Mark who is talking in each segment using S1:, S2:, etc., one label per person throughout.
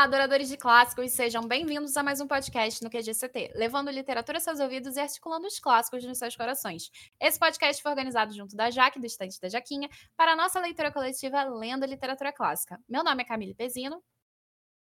S1: Olá, adoradores de clássicos, sejam bem-vindos a mais um podcast no QGCT, levando literatura aos seus ouvidos e articulando os clássicos nos seus corações. Esse podcast foi organizado junto da Jaque, do Estante da Jaquinha, para a nossa leitura coletiva Lendo Literatura Clássica. Meu nome é Camille Pezino.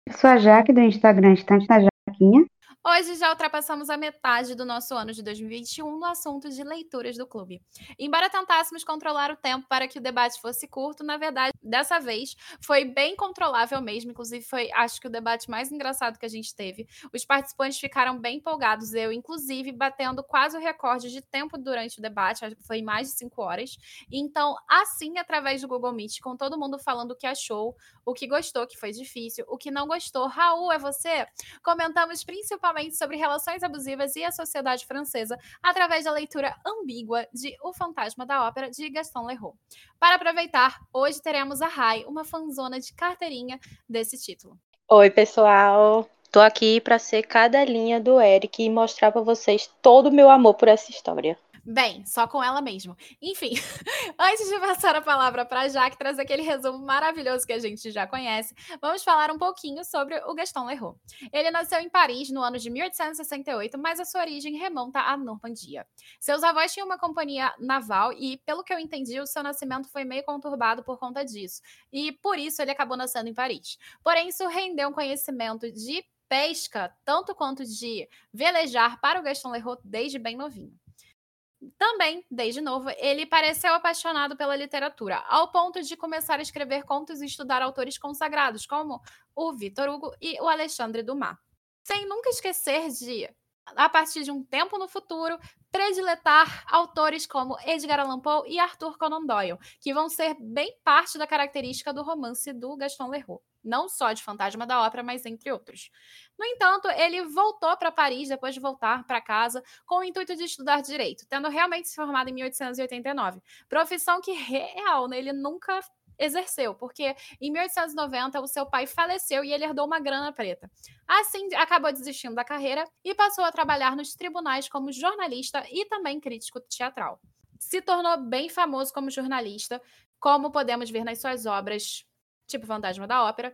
S2: Eu sou a Jaque, do Instagram Estante da Jaquinha.
S1: Hoje já ultrapassamos a metade do nosso ano de 2021 no assunto de leituras do clube. Embora tentássemos controlar o tempo para que o debate fosse curto, na verdade, dessa vez foi bem controlável mesmo. Inclusive, foi acho que o debate mais engraçado que a gente teve. Os participantes ficaram bem empolgados, eu, inclusive, batendo quase o recorde de tempo durante o debate, foi mais de cinco horas. Então, assim, através do Google Meet, com todo mundo falando o que achou, o que gostou, que foi difícil, o que não gostou. Raul, é você? Comentamos principalmente principalmente sobre relações abusivas e a sociedade francesa, através da leitura ambígua de O Fantasma da Ópera, de Gaston Leroux. Para aproveitar, hoje teremos a Rai, uma fanzona de carteirinha desse título.
S3: Oi, pessoal! Tô aqui para ser cada linha do Eric e mostrar para vocês todo o meu amor por essa história.
S1: Bem, só com ela mesmo. Enfim, antes de passar a palavra para a Jaque trazer aquele resumo maravilhoso que a gente já conhece, vamos falar um pouquinho sobre o Gaston Leroux. Ele nasceu em Paris no ano de 1868, mas a sua origem remonta à Normandia. Seus avós tinham uma companhia naval e, pelo que eu entendi, o seu nascimento foi meio conturbado por conta disso, e por isso ele acabou nascendo em Paris. Porém, isso rendeu um conhecimento de pesca, tanto quanto de velejar para o Gaston Leroux desde bem novinho. Também, desde novo, ele pareceu apaixonado pela literatura, ao ponto de começar a escrever contos e estudar autores consagrados, como o Victor Hugo e o Alexandre Dumas. Sem nunca esquecer de, a partir de um tempo no futuro, prediletar autores como Edgar Allan Poe e Arthur Conan Doyle, que vão ser bem parte da característica do romance do Gaston Leroux não só de Fantasma da Ópera, mas entre outros. No entanto, ele voltou para Paris depois de voltar para casa com o intuito de estudar direito, tendo realmente se formado em 1889, profissão que real, né, ele nunca exerceu, porque em 1890 o seu pai faleceu e ele herdou uma grana preta. Assim, acabou desistindo da carreira e passou a trabalhar nos tribunais como jornalista e também crítico teatral. Se tornou bem famoso como jornalista, como podemos ver nas suas obras tipo Fantasma da Ópera,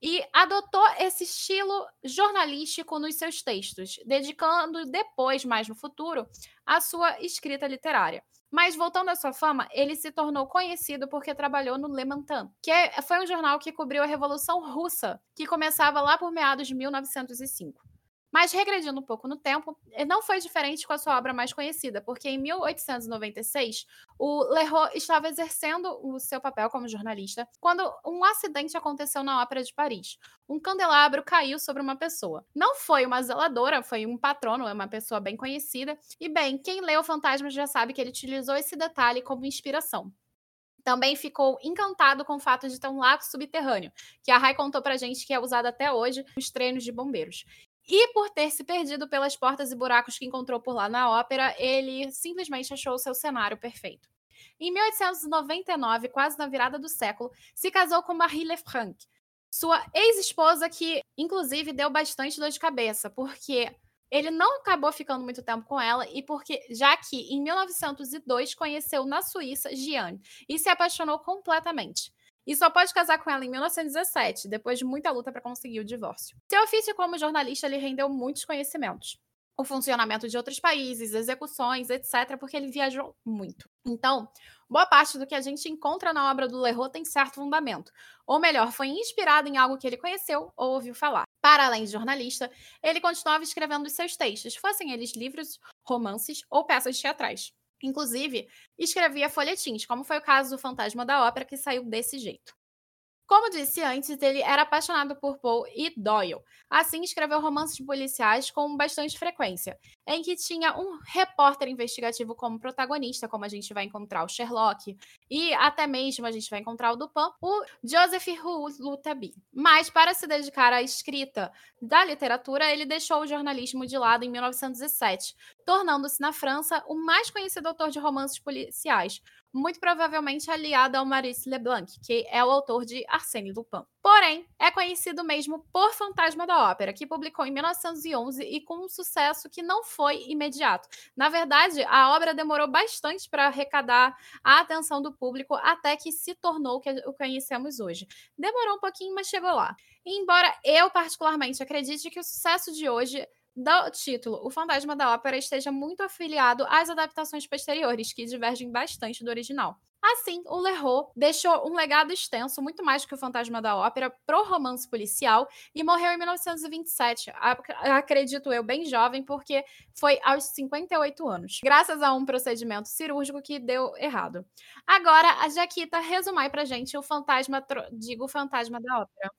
S1: e adotou esse estilo jornalístico nos seus textos, dedicando depois, mais no futuro, a sua escrita literária. Mas voltando à sua fama, ele se tornou conhecido porque trabalhou no Le Matin, que é, foi um jornal que cobriu a Revolução Russa, que começava lá por meados de 1905. Mas regredindo um pouco no tempo, eh, não foi diferente com a sua obra mais conhecida, porque em 1896 o Leroux estava exercendo o seu papel como jornalista quando um acidente aconteceu na Ópera de Paris. Um candelabro caiu sobre uma pessoa. Não foi uma zeladora, foi um patrono, é uma pessoa bem conhecida. E bem, quem leu Fantasmas já sabe que ele utilizou esse detalhe como inspiração também ficou encantado com o fato de ter um lago subterrâneo, que a Rai contou pra gente que é usado até hoje nos treinos de bombeiros. E por ter se perdido pelas portas e buracos que encontrou por lá na ópera, ele simplesmente achou seu cenário perfeito. Em 1899, quase na virada do século, se casou com Marie Lefranc, sua ex-esposa, que inclusive deu bastante dor de cabeça, porque ele não acabou ficando muito tempo com ela e porque já que em 1902 conheceu na Suíça Gianni e se apaixonou completamente e só pode casar com ela em 1917, depois de muita luta para conseguir o divórcio. Seu ofício como jornalista lhe rendeu muitos conhecimentos. O funcionamento de outros países, execuções, etc., porque ele viajou muito. Então, boa parte do que a gente encontra na obra do Leroux tem certo fundamento. Ou melhor, foi inspirado em algo que ele conheceu ou ouviu falar. Para além de jornalista, ele continuava escrevendo os seus textos, fossem eles livros, romances ou peças teatrais. Inclusive, escrevia folhetins, como foi o caso do Fantasma da Ópera, que saiu desse jeito. Como disse antes, ele era apaixonado por Poe e Doyle. Assim, escreveu romances policiais com bastante frequência, em que tinha um repórter investigativo como protagonista, como a gente vai encontrar o Sherlock, e até mesmo a gente vai encontrar o Dupin, o Joseph Rouletabille. Mas, para se dedicar à escrita da literatura, ele deixou o jornalismo de lado em 1917, tornando-se na França o mais conhecido autor de romances policiais, muito provavelmente aliado ao Maurice Leblanc, que é o autor de Arsène Lupin. Porém, é conhecido mesmo por Fantasma da Ópera, que publicou em 1911 e com um sucesso que não foi imediato. Na verdade, a obra demorou bastante para arrecadar a atenção do público até que se tornou o que conhecemos hoje. Demorou um pouquinho, mas chegou lá. Embora eu particularmente acredite que o sucesso de hoje do título O Fantasma da Ópera esteja muito afiliado às adaptações posteriores, que divergem bastante do original. Assim, o Leroux deixou um legado extenso, muito mais que o Fantasma da Ópera, pro romance policial e morreu em 1927, acredito eu, bem jovem, porque foi aos 58 anos, graças a um procedimento cirúrgico que deu errado. Agora, a Jaquita resumai pra gente o fantasma, digo, o Fantasma da Ópera.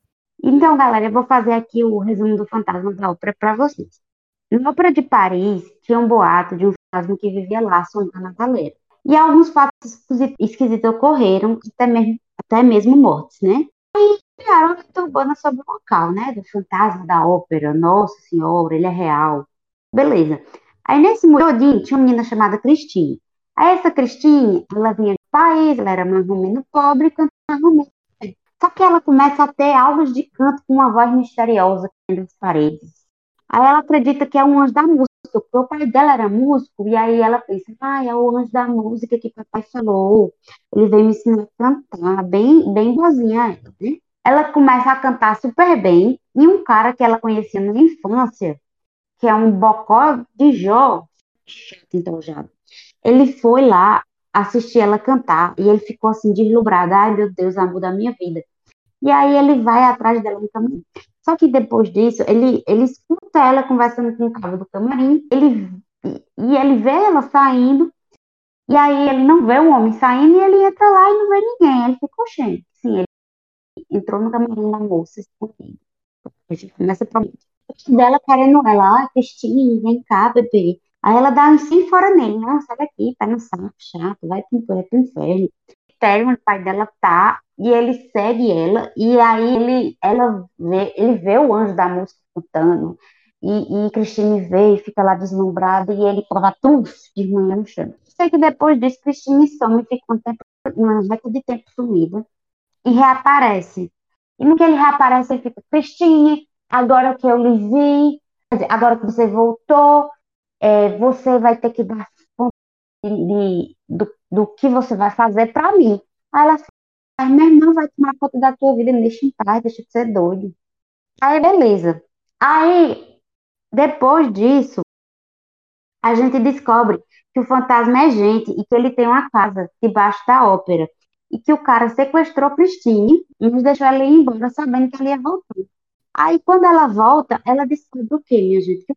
S2: Então, galera, eu vou fazer aqui o resumo do Fantasma da Ópera para vocês. Na Ópera de Paris, tinha um boato de um fantasma que vivia lá, sondando a galera. E alguns fatos esquisitos ocorreram, até mesmo, até mesmo mortes, né? Aí criaram uma urbana sobre o local, né? Do fantasma da ópera, Nossa Senhora, ele é real. Beleza. Aí nesse todinho tinha uma menina chamada Cristine. Aí essa Cristine, ela vinha do país, ela era mais ou menos pobre, cantava menos só que ela começa a ter aulas de canto com uma voz misteriosa das paredes. Aí ela acredita que é um anjo da música, porque o pai dela era músico, e aí ela pensa, ah, é o anjo da música que papai falou. Ele veio me ensinar a cantar, bem, bem boazinha ela, né? Ela começa a cantar super bem, e um cara que ela conhecia na infância, que é um bocó de Jó, então já, ele foi lá assistir ela cantar, e ele ficou assim, deslumbrado, ai meu Deus, amor da minha vida. E aí ele vai atrás dela no caminho. Só que depois disso, ele, ele escuta ela conversando com o cabo do camarim, ele, e ele vê ela saindo, e aí ele não vê o homem saindo, e ele entra lá e não vê ninguém. Ele fica, oxente. Sim, ele entrou no camarim da moça escondido. A gente começa a prometer. dela querendo ela, ah, Cristina, vem cá, bebê. Aí ela dá um sim fora nele, não, sai daqui, pé no saco, chato, vai pro inferno. O pai dela tá e ele segue ela, e aí ele, ela vê, ele vê o anjo da música cantando, e, e Cristine vê e fica lá deslumbrada, e ele prova tudo de manhã no chão. Sei que depois disso, Cristine some, fica um tempo, uma reta de tempo sumida, e reaparece. E no que ele reaparece, ele fica, Cristine, agora que eu lhe vi, agora que você voltou, é, você vai ter que dar conta de, de, do, do que você vai fazer para mim. Aí ela Aí, meu irmão vai tomar conta da tua vida, me deixa em paz, deixa de ser doido. Aí, beleza. Aí, depois disso, a gente descobre que o fantasma é gente e que ele tem uma casa debaixo da ópera. E que o cara sequestrou Christine e nos deixou ela ir embora sabendo que ela ia voltar. Aí, quando ela volta, ela descobre o quê, minha gente? Que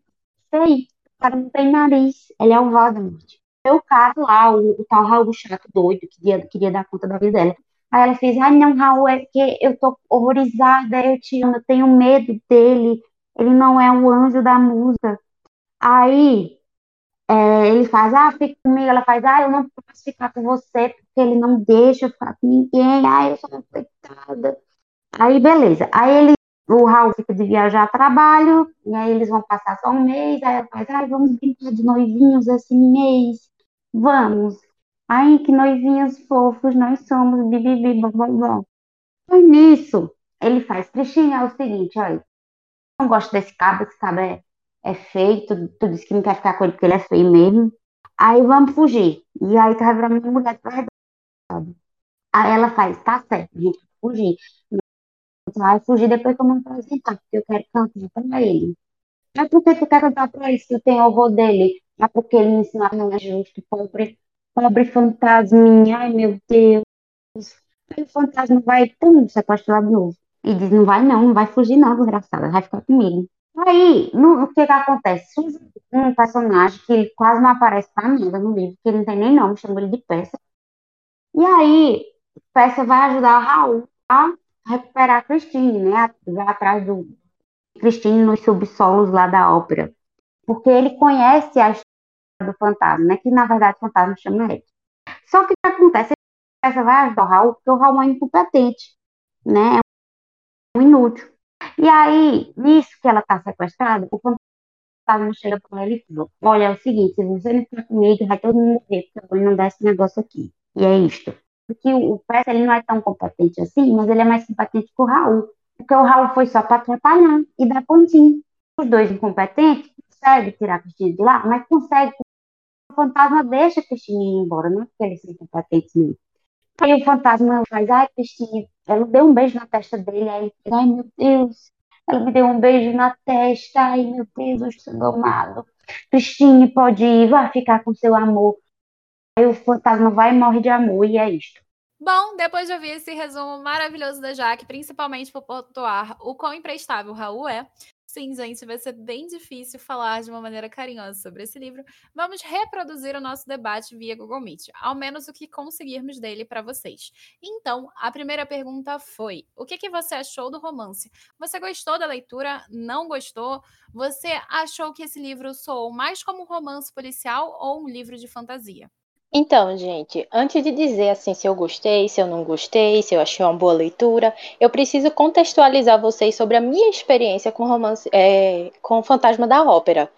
S2: sei, o cara não tem nariz, ele é o Voldemort. É o cara lá, o, o tal Raul chato doido, que queria, queria dar conta da vida dela. Aí ela fez, ai não, Raul, é que eu tô horrorizada, eu te amo, eu tenho medo dele, ele não é o anjo da música. Aí é, ele faz, ah, fica comigo, ela faz, ah, eu não posso ficar com você, porque ele não deixa eu ficar com ninguém, ai, eu sou uma coitada. Aí, beleza. Aí ele, o Raul fica de viajar a trabalho, e aí eles vão passar só um mês, aí ela faz, ai, vamos brincar de noivinhos esse mês, vamos. Ai, que noivinhos fofos nós somos, bibibi, bobobó. Foi nisso, ele faz, Cristina, é o seguinte, olha, não gosto desse cabo, esse cabo é, é feio, tu, tu disse que não quer ficar com ele porque ele é feio mesmo. Aí vamos fugir. E aí tá virando minha mulher de verdade. Aí ela faz, tá certo, a gente vai fugir. Vai fugir depois que eu me apresentar, porque eu quero cantar pra ele. Mas por que tu quer cantar pra ele se tu tem horror dele? É porque ele me ensinou que não é justo, pobre Pobre fantasminha, ai meu Deus. O fantasma vai, pum, sequestra ela de novo. E diz, não vai não, não vai fugir não, desgraçada, vai ficar comigo. Aí, no, o que que acontece? Um personagem que quase não aparece pra nada no livro, que ele não tem nem nome, chama ele de Peça. E aí, Peça vai ajudar o Raul a recuperar a Christine, né? Vai atrás do Christine nos subsolos lá da ópera. Porque ele conhece a do fantasma, né? Que na verdade o fantasma chama ele. Só que o que acontece? Essa vai ajudar o Raul, porque o Raul é incompetente, né? É um inútil. E aí, nisso que ela está sequestrada, o fantasma chega pra ele e fala, olha, é o seguinte, se você não ficar comigo, vai todo mundo morrer, porque eu não dá esse negócio aqui. E é isto. Porque o Percy, ele não é tão competente assim, mas ele é mais competente que o Raul. Porque o Raul foi só para atrapalhar e dar pontinho. Os dois incompetentes conseguem tirar a Cristina de lá, mas consegue. O fantasma deixa a Cristina ir embora, não é porque eles são incompetentes mesmo. Aí o fantasma faz, ai, Cristina, ela deu um beijo na testa dele, aí ele, ai meu Deus, ela me deu um beijo na testa, ai meu Deus, eu estou domado. Cristine pode ir, vai ficar com seu amor. Aí o fantasma vai e morre de amor, e é isto.
S1: Bom, depois de ouvir esse resumo maravilhoso da Jaque, principalmente por pontuar o quão imprestável o Raul é, sim, gente, vai ser bem difícil falar de uma maneira carinhosa sobre esse livro. Vamos reproduzir o nosso debate via Google Meet, ao menos o que conseguirmos dele para vocês. Então, a primeira pergunta foi: o que, que você achou do romance? Você gostou da leitura? Não gostou? Você achou que esse livro soou mais como um romance policial ou um livro de fantasia?
S3: Então, gente, antes de dizer assim se eu gostei, se eu não gostei, se eu achei uma boa leitura, eu preciso contextualizar vocês sobre a minha experiência com romance, é, com o Fantasma da Ópera.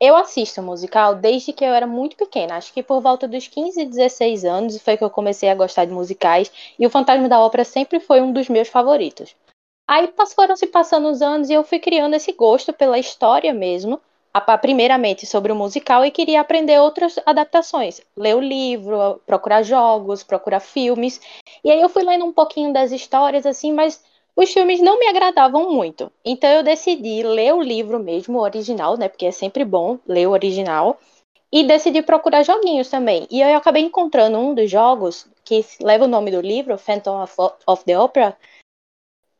S3: Eu assisto musical desde que eu era muito pequena, acho que por volta dos 15, 16 anos foi que eu comecei a gostar de musicais, e o Fantasma da Ópera sempre foi um dos meus favoritos. Aí foram se passando os anos e eu fui criando esse gosto pela história mesmo, primeiramente sobre o musical e queria aprender outras adaptações, ler o livro, procurar jogos, procurar filmes. E aí eu fui lendo um pouquinho das histórias assim, mas os filmes não me agradavam muito. Então eu decidi ler o livro mesmo, o original, né? Porque é sempre bom ler o original. E decidi procurar joguinhos também. E eu acabei encontrando um dos jogos que leva o nome do livro, Phantom of the Opera,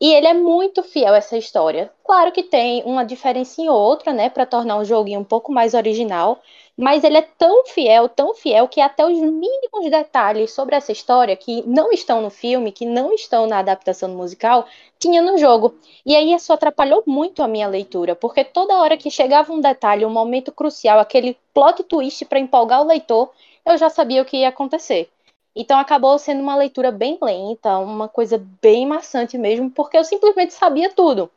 S3: e ele é muito fiel a essa história. Claro que tem uma diferença em outra, né, para tornar o joguinho um pouco mais original, mas ele é tão fiel, tão fiel que até os mínimos detalhes sobre essa história que não estão no filme, que não estão na adaptação musical, tinha no jogo. E aí isso atrapalhou muito a minha leitura, porque toda hora que chegava um detalhe, um momento crucial, aquele plot twist para empolgar o leitor, eu já sabia o que ia acontecer. Então acabou sendo uma leitura bem lenta, uma coisa bem maçante mesmo, porque eu simplesmente sabia tudo.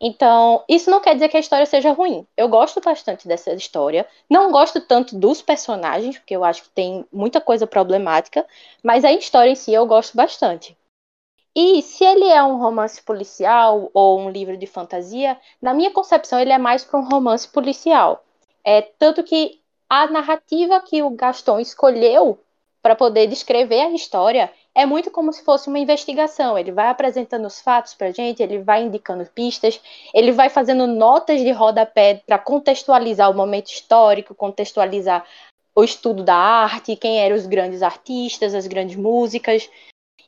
S3: Então, isso não quer dizer que a história seja ruim. Eu gosto bastante dessa história. Não gosto tanto dos personagens, porque eu acho que tem muita coisa problemática, mas a história em si eu gosto bastante. E se ele é um romance policial ou um livro de fantasia, na minha concepção ele é mais para um romance policial. É tanto que a narrativa que o Gaston escolheu para poder descrever a história, é muito como se fosse uma investigação. Ele vai apresentando os fatos para gente, ele vai indicando pistas, ele vai fazendo notas de rodapé para contextualizar o momento histórico, contextualizar o estudo da arte, quem eram os grandes artistas, as grandes músicas.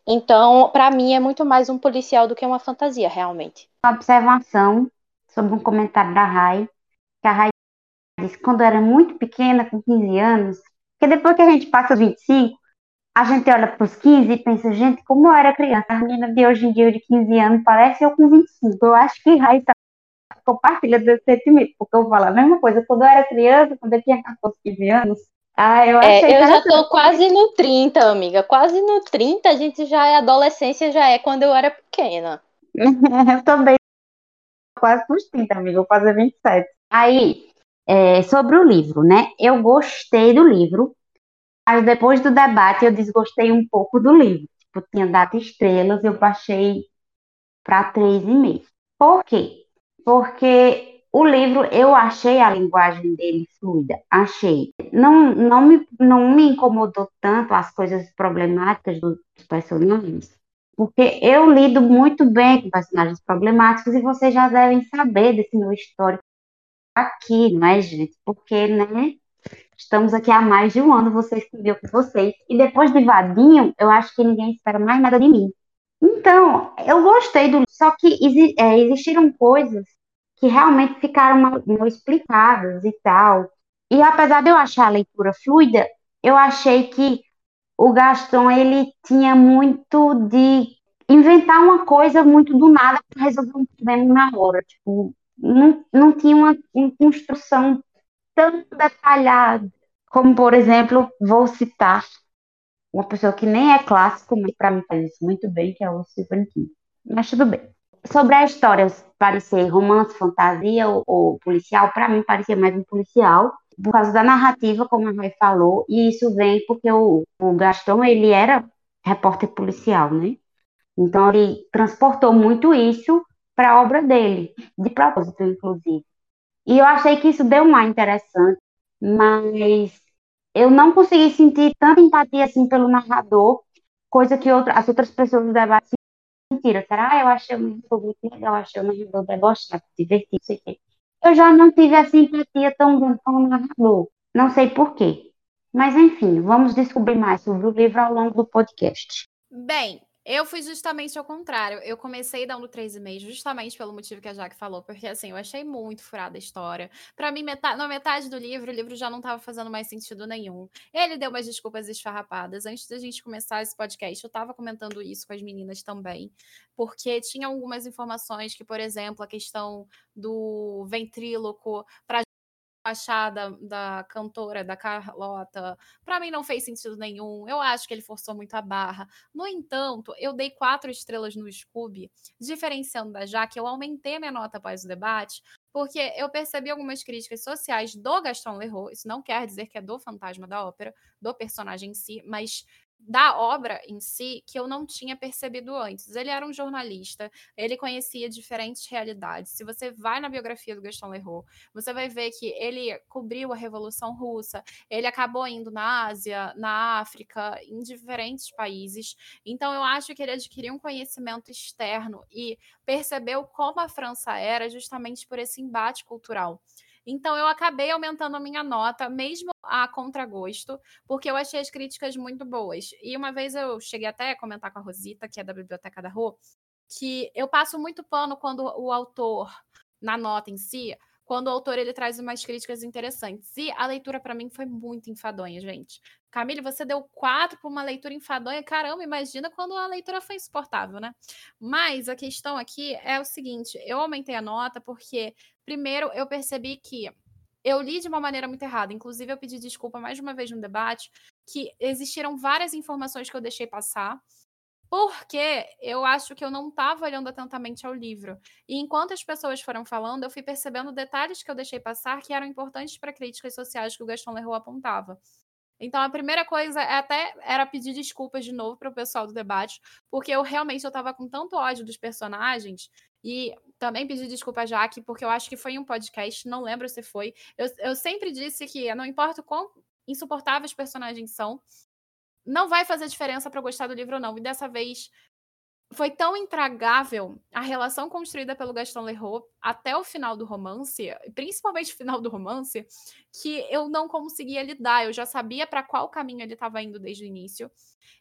S3: Então, para mim, é muito mais um policial do que uma fantasia, realmente.
S2: Uma observação sobre um comentário da Rai, que a Rai disse quando era muito pequena, com 15 anos, porque depois que a gente passa 25, a gente olha para os 15 e pensa, gente, como eu era criança, a menina de hoje em dia de 15 anos parece eu com 25. Eu acho que Raíssa compartilha desse sentimento, porque eu falo a mesma coisa. Quando eu era criança, quando eu tinha 14, 15 anos, ah, eu,
S3: é, eu já estou quase no 30, amiga. Quase no 30, a gente já é adolescência, já é quando eu era pequena.
S2: eu também quase nos 30, amiga. Eu vou fazer 27. Aí, é, sobre o livro, né? Eu gostei do livro, mas depois do debate eu desgostei um pouco do livro. Tipo, tinha data estrelas, eu baixei para 3,5. Por quê? Porque o livro, eu achei a linguagem dele fluida, achei. Não, não, me, não me incomodou tanto as coisas problemáticas dos personagens, porque eu lido muito bem com personagens problemáticos e vocês já devem saber desse meu histórico aqui, não é, gente? Porque, né? Estamos aqui há mais de um ano, você escreveu com vocês. E depois de Vadinho, eu acho que ninguém espera mais nada de mim. Então, eu gostei do. Só que é, existiram coisas que realmente ficaram mal, mal explicadas e tal. E apesar de eu achar a leitura fluida, eu achei que o Gaston ele tinha muito de inventar uma coisa muito do nada para resolver um problema na hora. Tipo, não, não tinha uma, uma construção tão detalhada, como, por exemplo, vou citar uma pessoa que nem é clássico, mas para mim faz isso muito bem, que é o Stephen King. Mas tudo bem. sobre a história parecer romance, fantasia ou, ou policial, para mim parecia mais um policial, por causa da narrativa, como a Rai falou, e isso vem porque o, o Gaston, ele era repórter policial, né? Então ele transportou muito isso para a obra dele, de propósito, inclusive. E eu achei que isso deu um ar interessante, mas eu não consegui sentir tanta empatia assim pelo narrador, coisa que as outras pessoas do debate sentiram. Será? Ah, eu achei muito legal, achei o narrador debochado, divertido, sei que. Eu já não tive a simpatia tão grande com o narrador. Não sei porquê. Mas enfim, vamos descobrir mais sobre o livro ao longo do podcast.
S1: Bem, eu fui justamente ao contrário. Eu comecei dando 3,5 justamente pelo motivo que a Jaque falou, porque assim, eu achei muito furada a história. Para mim, metade, na metade do livro, o livro já não estava fazendo mais sentido nenhum. Ele deu umas desculpas esfarrapadas. Antes da gente começar esse podcast, eu estava comentando isso com as meninas também, porque tinha algumas informações que, por exemplo, a questão do ventríloco para achar da, da cantora, da Carlota, para mim não fez sentido nenhum. Eu acho que ele forçou muito a barra. No entanto, eu dei quatro estrelas no Scooby, diferenciando da Jaque, eu aumentei minha nota após o debate, porque eu percebi algumas críticas sociais do Gaston Leroux. Isso não quer dizer que é do fantasma da ópera, do personagem em si, mas da obra em si que eu não tinha percebido antes. Ele era um jornalista, ele conhecia diferentes realidades. Se você vai na biografia do Gaston Leroux, você vai ver que ele cobriu a Revolução Russa, ele acabou indo na Ásia, na África, em diferentes países. Então eu acho que ele adquiriu um conhecimento externo e percebeu como a França era justamente por esse embate cultural. Então eu acabei aumentando a minha nota, mesmo a contragosto, porque eu achei as críticas muito boas. E uma vez eu cheguei até a comentar com a Rosita, que é da Biblioteca da Rua, que eu passo muito pano quando o autor, na nota em si, quando o autor ele traz umas críticas interessantes. E a leitura para mim foi muito enfadonha, gente. Camille, você deu quatro para uma leitura enfadonha. Caramba, imagina quando a leitura foi insuportável, né? Mas a questão aqui é o seguinte: eu aumentei a nota porque, primeiro, eu percebi que eu li de uma maneira muito errada. Inclusive, eu pedi desculpa mais de uma vez no debate, que existiram várias informações que eu deixei passar porque eu acho que eu não estava olhando atentamente ao livro. E enquanto as pessoas foram falando, eu fui percebendo detalhes que eu deixei passar que eram importantes para críticas sociais que o Gaston Leroux apontava. Então, a primeira coisa é até era pedir desculpas de novo para o pessoal do debate, porque eu realmente estava com tanto ódio dos personagens e também pedi desculpa a Jaque, porque eu acho que foi um podcast, não lembro se foi. Eu, eu sempre disse que não importa o quão insuportáveis os personagens são, não vai fazer diferença para gostar do livro ou não. E dessa vez foi tão intragável a relação construída pelo Gaston Leroux até o final do romance, principalmente o final do romance, que eu não conseguia lidar. Eu já sabia para qual caminho ele estava indo desde o início.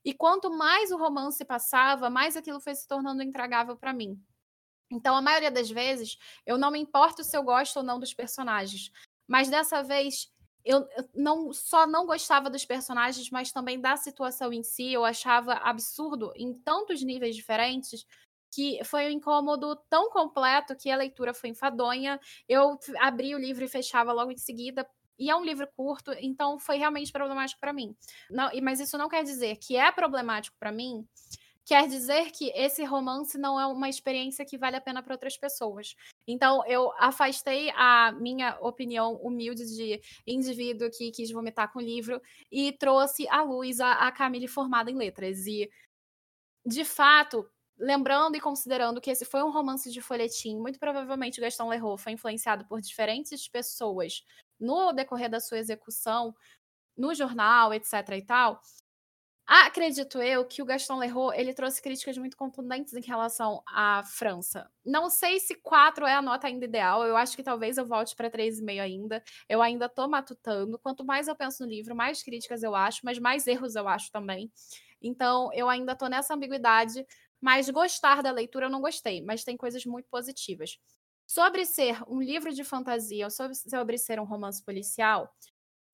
S1: E quanto mais o romance passava, mais aquilo foi se tornando intragável para mim. Então, a maioria das vezes, eu não me importo se eu gosto ou não dos personagens. Mas dessa vez, eu, não só não gostava dos personagens, mas também da situação em si. Eu achava absurdo em tantos níveis diferentes que foi um incômodo tão completo que a leitura foi enfadonha. Eu abri o livro e fechava logo em seguida. E é um livro curto, então foi realmente problemático para mim. Não, mas isso não quer dizer que é problemático para mim quer dizer que esse romance não é uma experiência que vale a pena para outras pessoas. Então, eu afastei a minha opinião humilde de indivíduo que quis vomitar com o livro e trouxe à luz a, a Camille formada em letras. E, de fato, lembrando e considerando que esse foi um romance de folhetim, muito provavelmente Gaston Leroux foi influenciado por diferentes pessoas no decorrer da sua execução, no jornal, etc e tal, Acredito eu que o Gaston Leroux ele trouxe críticas muito contundentes em relação à França. Não sei se 4 é a nota ainda ideal, eu acho que talvez eu volte para 3,5 ainda. Eu ainda estou matutando. Quanto mais eu penso no livro, mais críticas eu acho, mas mais erros eu acho também. Então, eu ainda estou nessa ambiguidade, mas gostar da leitura eu não gostei, mas tem coisas muito positivas. Sobre ser um livro de fantasia ou sobre ser um romance policial,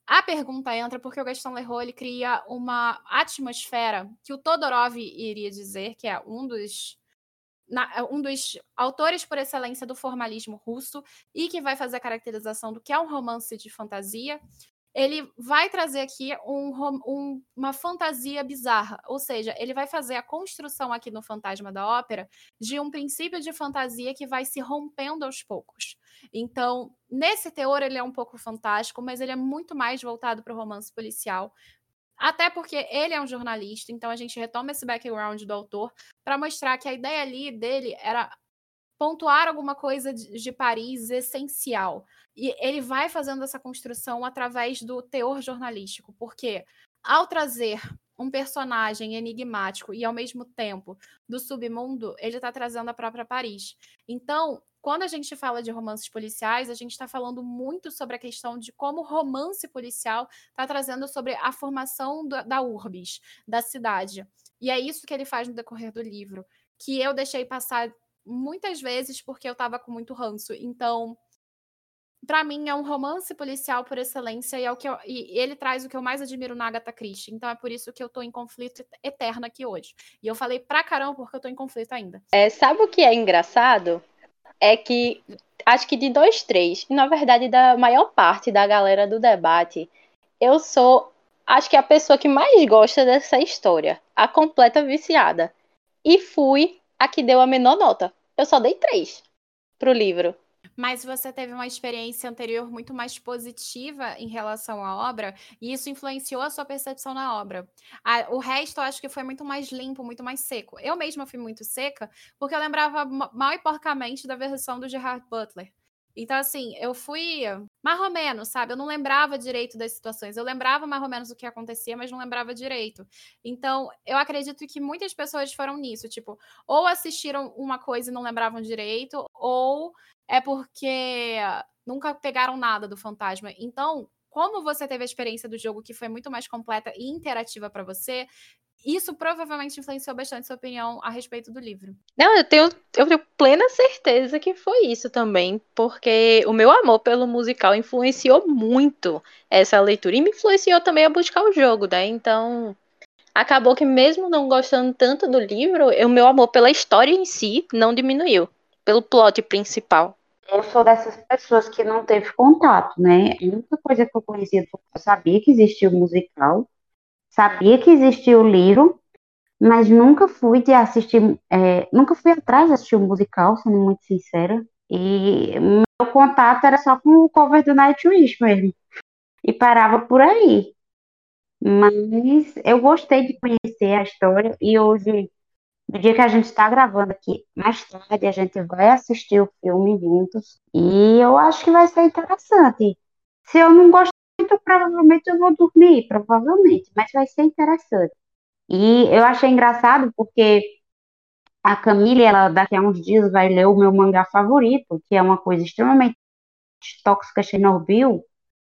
S1: a pergunta entra porque o Gaston Leroux ele cria uma atmosfera que o Todorov iria dizer, que é um dos, na, um dos autores por excelência do formalismo russo e que vai fazer a caracterização do que é um romance de fantasia. Ele vai trazer aqui um, um, uma fantasia bizarra, ou seja, ele vai fazer a construção aqui no Fantasma da Ópera de um princípio de fantasia que vai se rompendo aos poucos. Então, nesse teor, ele é um pouco fantástico, mas ele é muito mais voltado para o romance policial. Até porque ele é um jornalista, então a gente retoma esse background do autor para mostrar que a ideia ali dele era pontuar alguma coisa de, Paris essencial. E ele vai fazendo essa construção através do teor jornalístico, porque ao trazer um personagem enigmático e ao mesmo tempo do submundo, ele está trazendo a própria Paris. Então, quando a gente fala de romances policiais, a gente está falando muito sobre a questão de como o romance policial está trazendo sobre a formação da, da urbis, da cidade. E é isso que ele faz no decorrer do livro, que eu deixei passar muitas vezes porque eu estava com muito ranço. Então, para mim é um romance policial por excelência e é o que eu, e ele traz o que eu mais admiro na Agatha Christie. Então é por isso que eu tô em conflito eterno aqui hoje. E eu falei pra caramba porque eu tô em conflito ainda.
S3: É, sabe o que é engraçado? É que acho que de dois, três, na verdade da maior parte da galera do debate, eu sou acho que a pessoa que mais gosta dessa história, a completa viciada. E fui a que deu a menor nota. Eu só dei três pro livro.
S1: Mas você teve uma experiência anterior muito mais positiva em relação à obra, e isso influenciou a sua percepção na obra. A, o resto eu acho que foi muito mais limpo, muito mais seco. Eu mesma fui muito seca, porque eu lembrava mal e porcamente da versão do Gerard Butler. Então, assim, eu fui mais ou menos, sabe? Eu não lembrava direito das situações. Eu lembrava mais ou menos o que acontecia, mas não lembrava direito. Então, eu acredito que muitas pessoas foram nisso. Tipo, ou assistiram uma coisa e não lembravam direito, ou é porque nunca pegaram nada do fantasma. Então, como você teve a experiência do jogo que foi muito mais completa e interativa para você, isso provavelmente influenciou bastante sua opinião a respeito do livro.
S3: Não, eu tenho, eu tenho plena certeza que foi isso também, porque o meu amor pelo musical influenciou muito essa leitura e me influenciou também a buscar o jogo, né? Então, acabou que mesmo não gostando tanto do livro, o meu amor pela história em si não diminuiu, pelo plot principal.
S2: Eu sou dessas pessoas que não teve contato, né? A única coisa que eu conhecia, eu sabia que existia o musical, Sabia que existia o livro, mas nunca fui de assistir, é, nunca fui atrás de assistir um musical, sendo muito sincera. E meu contato era só com o cover do Nightwish mesmo. E parava por aí. Mas eu gostei de conhecer a história e hoje, no dia que a gente está gravando aqui, mais tarde a gente vai assistir o filme juntos. E eu acho que vai ser interessante. Se eu não gostar muito provavelmente eu vou dormir, provavelmente, mas vai ser interessante. E eu achei engraçado porque a Camille, ela daqui a uns dias vai ler o meu mangá favorito, que é uma coisa extremamente tóxica, Chernobyl,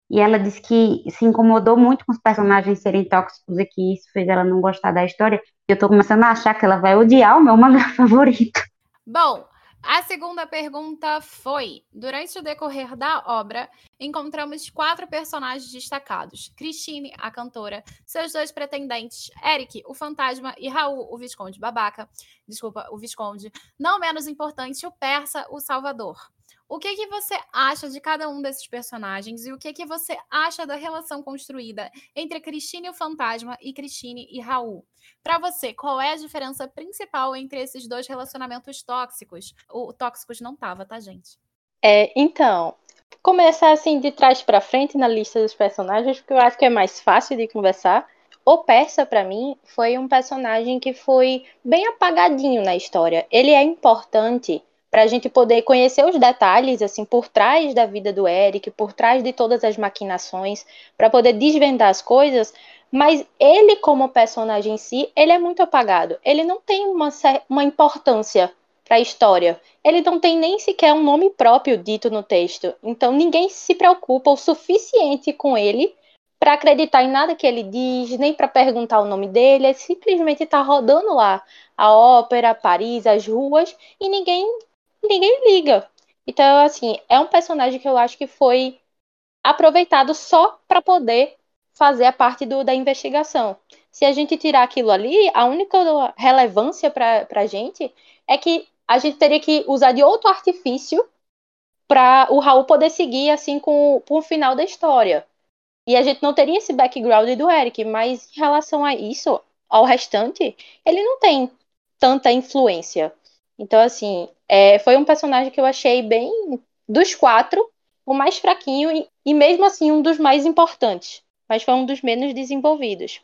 S2: e ela disse que se incomodou muito com os personagens serem tóxicos e que isso fez ela não gostar da história. Eu tô começando a achar que ela vai odiar o meu mangá favorito.
S1: Bom, a segunda pergunta foi: durante o decorrer da obra, encontramos quatro personagens destacados: Christine, a cantora, seus dois pretendentes, Eric, o fantasma, e Raul, o Visconde babaca. Desculpa, o Visconde. Não menos importante, o persa, o Salvador. O que, que você acha de cada um desses personagens e o que, que você acha da relação construída entre Christine e o fantasma e Christine e Raul? Para você, qual é a diferença principal entre esses dois relacionamentos tóxicos? O tóxicos não tava, tá, gente?
S3: É, então, começar assim de trás para frente na lista dos personagens, porque eu acho que é mais fácil de conversar. O Persa, para mim, foi um personagem que foi bem apagadinho na história. Ele é importante para a gente poder conhecer os detalhes assim por trás da vida do Eric, por trás de todas as maquinações, para poder desvendar as coisas. Mas ele, como personagem em si, ele é muito apagado. Ele não tem uma, uma importância para a história. Ele não tem nem sequer um nome próprio dito no texto. Então ninguém se preocupa o suficiente com ele para acreditar em nada que ele diz, nem para perguntar o nome dele. Ele simplesmente está rodando lá a ópera, Paris, as ruas e ninguém ninguém liga. Então, assim, é um personagem que eu acho que foi aproveitado só para poder fazer a parte do, da investigação. Se a gente tirar aquilo ali, a única relevância para a gente é que a gente teria que usar de outro artifício para o Raul poder seguir assim com, com o final da história. E a gente não teria esse background do Eric, mas em relação a isso, ao restante, ele não tem tanta influência. Então, assim, é, foi um personagem que eu achei bem, dos quatro, o mais fraquinho e, e mesmo assim um dos mais importantes, mas foi um dos menos desenvolvidos.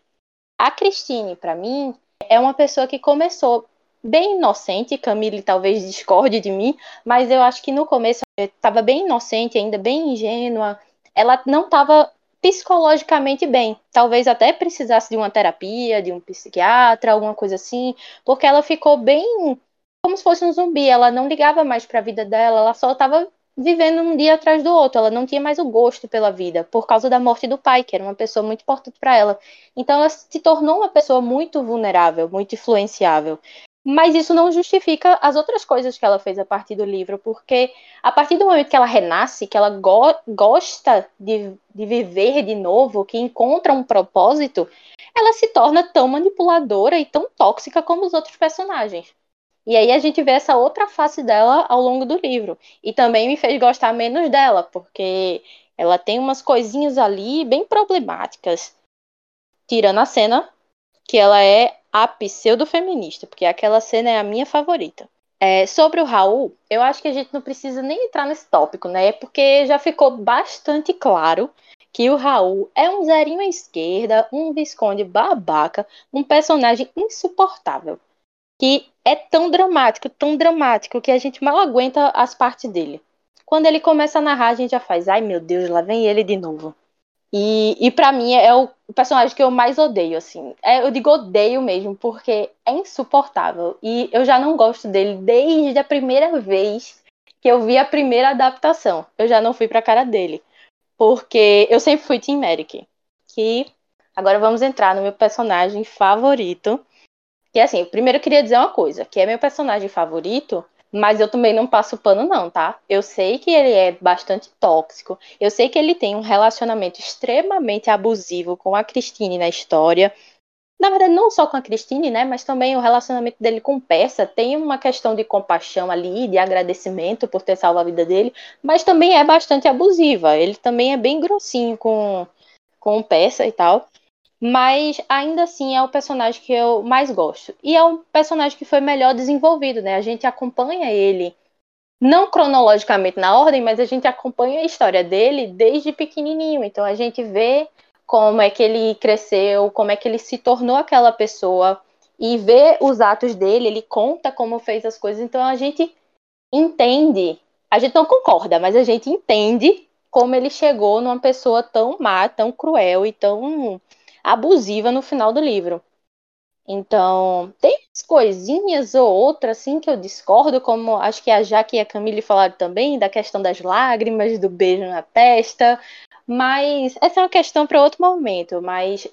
S3: A Christine, para mim, é uma pessoa que começou bem inocente, Camille talvez discorde de mim, mas eu acho que no começo estava bem inocente, ainda bem ingênua. Ela não estava psicologicamente bem. Talvez até precisasse de uma terapia, de um psiquiatra, alguma coisa assim, porque ela ficou bem como se fosse um zumbi. Ela não ligava mais para a vida dela, ela só estava vivendo um dia atrás do outro. Ela não tinha mais o gosto pela vida por causa da morte do pai, que era uma pessoa muito importante para ela. Então ela se tornou uma pessoa muito vulnerável, muito influenciável. Mas isso não justifica as outras coisas que ela fez a partir do livro, porque a partir do momento que ela renasce, que ela go gosta de, de viver de novo, que encontra um propósito, ela se torna tão manipuladora e tão tóxica como os outros personagens. E aí a gente vê essa outra face dela ao longo do livro. E também me fez gostar menos dela, porque ela tem umas coisinhas ali bem problemáticas. Tirando a cena que ela é a pseudo-feminista, porque aquela cena é a minha favorita. É, sobre o Raul, eu acho que a gente não precisa nem entrar nesse tópico, né? Porque já ficou bastante claro que o Raul é um zerinho à esquerda, um visconde babaca, um personagem insuportável. Que é tão dramático, tão dramático, que a gente mal aguenta as partes dele. Quando ele começa a narrar, a gente já faz, ai meu Deus, lá vem ele de novo. E, e para mim é o personagem que eu mais odeio, assim. É, eu digo odeio mesmo, porque é insuportável. E eu já não gosto dele desde a primeira vez que eu vi a primeira adaptação. Eu já não fui pra cara dele. Porque eu sempre fui Team Eric. Que agora vamos entrar no meu personagem favorito. Que assim, primeiro eu queria dizer uma coisa, que é meu personagem favorito mas eu também não passo pano, não, tá? Eu sei que ele é bastante tóxico. Eu sei que ele tem um relacionamento extremamente abusivo com a Christine na história. Na verdade, não só com a Christine, né? Mas também o relacionamento dele com Persa tem uma questão de compaixão ali, de agradecimento por ter salvo a vida dele, mas também é bastante abusiva. Ele também é bem grossinho com, com Persa e tal. Mas ainda assim é o personagem que eu mais gosto. E é o personagem que foi melhor desenvolvido, né? A gente acompanha ele, não cronologicamente na ordem, mas a gente acompanha a história dele desde pequenininho. Então a gente vê como é que ele cresceu, como é que ele se tornou aquela pessoa e vê os atos dele, ele conta como fez as coisas. Então a gente entende, a gente não concorda, mas a gente entende como ele chegou numa pessoa tão má, tão cruel e tão abusiva no final do livro. Então, tem coisinhas ou outras assim que eu discordo, como acho que a Jaque e a Camille falaram também, da questão das lágrimas, do beijo na testa, mas essa é uma questão para outro momento, mas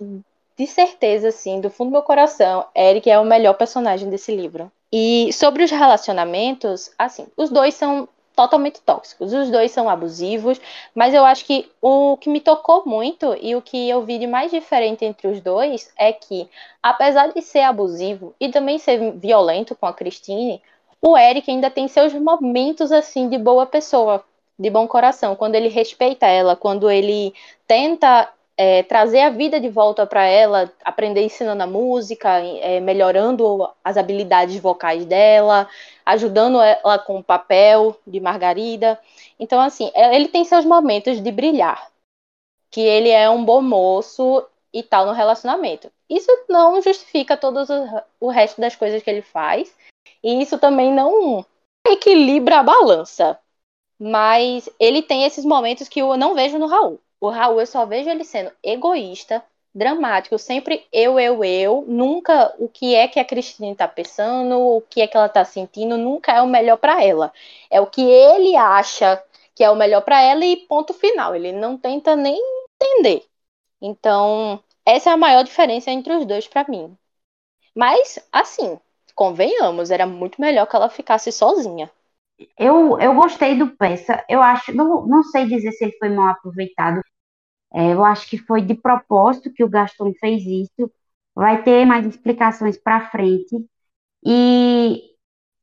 S3: de certeza, assim, do fundo do meu coração, Eric é o melhor personagem desse livro. E sobre os relacionamentos, assim, os dois são totalmente tóxicos. Os dois são abusivos, mas eu acho que o que me tocou muito e o que eu vi de mais diferente entre os dois é que, apesar de ser abusivo e também ser violento com a Christine, o Eric ainda tem seus momentos assim de boa pessoa, de bom coração, quando ele respeita ela, quando ele tenta é, trazer a vida de volta para ela, aprender ensinando a música, é, melhorando as habilidades vocais dela, ajudando ela com o papel de Margarida. Então, assim, é, ele tem seus momentos de brilhar, que ele é um bom moço e tal no relacionamento. Isso não justifica todo o resto das coisas que ele faz, e isso também não equilibra a balança. Mas ele tem esses momentos que eu não vejo no Raul. O Raul, eu só vejo ele sendo egoísta, dramático, sempre eu, eu, eu, nunca o que é que a Cristina tá pensando, o que é que ela tá sentindo, nunca é o melhor para ela. É o que ele acha que é o melhor para ela e ponto final. Ele não tenta nem entender. Então, essa é a maior diferença entre os dois para mim. Mas, assim, convenhamos, era muito melhor que ela ficasse sozinha.
S2: Eu, eu gostei do peça. Eu acho, não, não sei dizer se ele foi mal aproveitado. É, eu acho que foi de propósito que o Gaston fez isso. Vai ter mais explicações para frente. E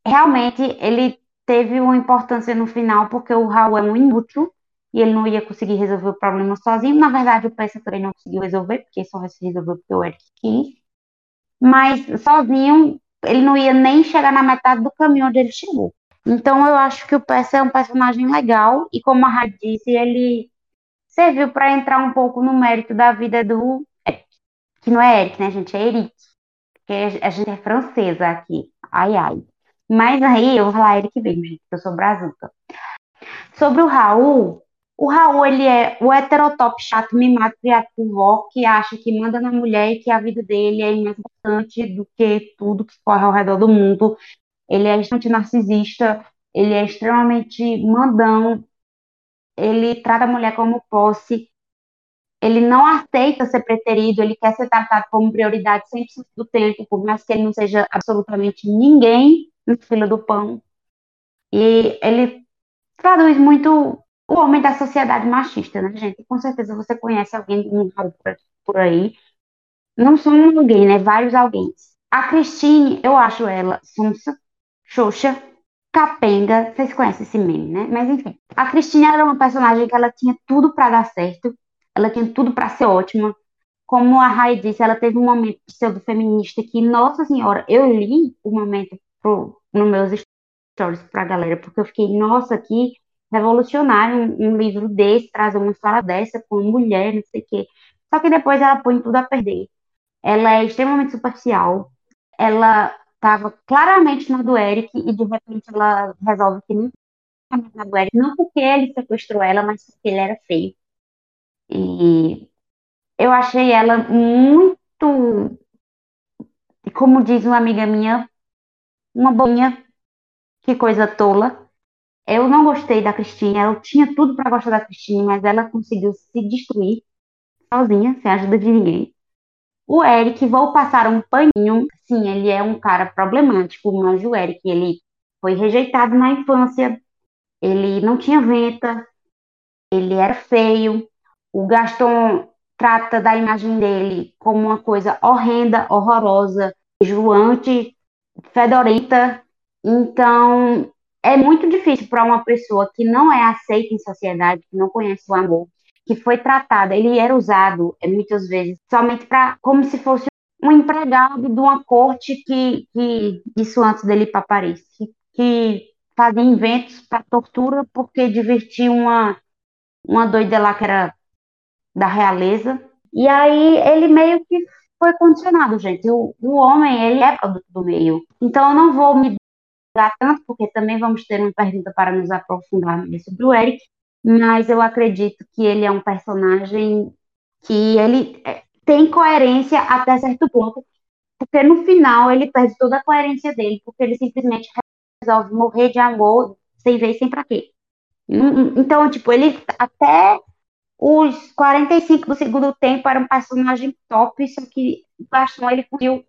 S2: realmente ele teve uma importância no final, porque o Raul é um inútil. e ele não ia conseguir resolver o problema sozinho. Na verdade, o Persa também não conseguiu resolver, porque só se resolveu porque o Eric quis. Mas sozinho, ele não ia nem chegar na metade do caminho onde ele chegou. Então, eu acho que o Persa é um personagem legal, e como a Rádio disse, ele serviu para entrar um pouco no mérito da vida do Eric. Que não é Eric, né, gente? É Eric. Porque a gente é francesa aqui. Ai, ai. Mas aí eu vou falar Eric mesmo, gente, porque eu sou brazuca. Sobre o Raul, o Raul, ele é o heterotop chato, mimado, criado por vó, que acha que manda na mulher e que a vida dele é mais importante do que tudo que corre ao redor do mundo. Ele é extremamente narcisista, ele é extremamente mandão, ele trata a mulher como posse, ele não aceita ser preterido, ele quer ser tratado como prioridade 100% do tempo, por mais que ele não seja absolutamente ninguém no fila do pão. E ele traduz muito o homem da sociedade machista, né, gente? Com certeza você conhece alguém por aí. Não só um alguém, né? Vários alguém. A Christine, eu acho ela sonsa, xoxa, capenga. Vocês conhecem esse meme, né? Mas enfim. A Christine era uma personagem que ela tinha tudo para dar certo. Ela tinha tudo para ser ótima. Como a Rai disse, ela teve um momento pseudo-feminista que, nossa senhora, eu li o momento pro, no meus stories pra galera, porque eu fiquei, nossa, que revolucionário um, um, livro desse, trazer uma história dessa com uma mulher, não sei o quê. Só que depois ela põe tudo a perder. Ela é extremamente superficial. Ela estava claramente na do Eric e de repente ela resolve que não na do Eric, não porque ele sequestrou ela, mas porque ele era feio. E eu achei ela muito, como diz uma amiga minha, uma boinha, que coisa tola. Eu não gostei da Cristina, eu tinha tudo para gostar da Cristina, mas ela conseguiu se destruir sozinha, sem ajuda de ninguém. O Eric, vou passar um paninho. Sim, ele é um cara problemático, mas o Eric, ele foi rejeitado na infância, ele não tinha venta, ele era feio. O Gaston trata da imagem dele como uma coisa horrenda, horrorosa, enjoante, fedorenta. Então, é muito difícil para uma pessoa que não é aceita em sociedade, que não conhece o amor, que foi tratada, ele era usado é, muitas vezes somente para como se fosse um empregado de uma corte que, que isso antes dele ir para Paris, que, que fazia inventos para tortura porque divertia uma uma doida lá que era da realeza. E aí ele meio que foi condicionado, gente. O, o homem, ele é produto do meio. Então eu não vou me tanto, porque também vamos ter uma pergunta para nos aprofundar sobre o Eric, mas eu acredito que ele é um personagem que ele é, tem coerência até certo ponto, porque no final ele perde toda a coerência dele, porque ele simplesmente resolve morrer de amor sem ver sem pra quê. Então, tipo, ele até os 45 do segundo tempo era um personagem top, só que o Gaston ele conseguiu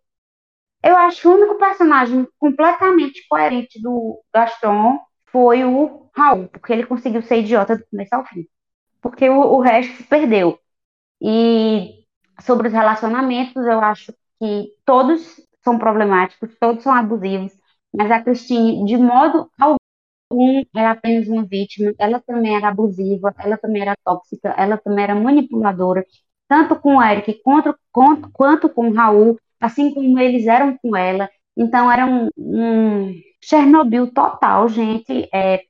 S2: eu acho o único personagem completamente coerente do Gaston foi o Raul, porque ele conseguiu ser idiota do começo ao fim. Porque o, o resto se perdeu. E sobre os relacionamentos, eu acho que todos são problemáticos, todos são abusivos, mas a Christine, de modo algum, é apenas uma vítima. Ela também era abusiva, ela também era tóxica, ela também era manipuladora, tanto com o Eric quanto, quanto, quanto com o Raul assim como eles eram com ela. Então, era um, um Chernobyl total, gente. É,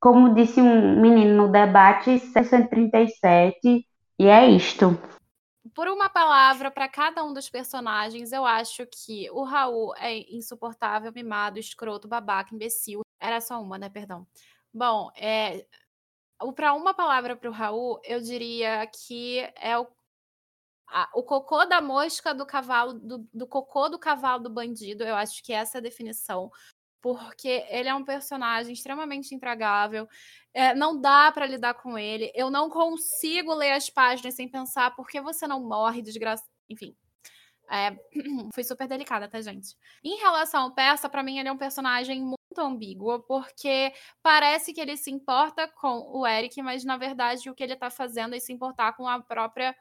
S2: como disse um menino no debate, 637, e é isto.
S1: Por uma palavra para cada um dos personagens, eu acho que o Raul é insuportável, mimado, escroto, babaca, imbecil. Era só uma, né? Perdão. Bom, é, para uma palavra para o Raul, eu diria que é o a, o cocô da mosca do cavalo, do, do cocô do cavalo do bandido, eu acho que essa é a definição porque ele é um personagem extremamente intragável. É, não dá para lidar com ele. Eu não consigo ler as páginas sem pensar por que você não morre, desgraça. Enfim. É, fui super delicada, tá, gente? Em relação ao Persa, para mim ele é um personagem muito ambíguo, porque parece que ele se importa com o Eric, mas na verdade o que ele tá fazendo é se importar com a própria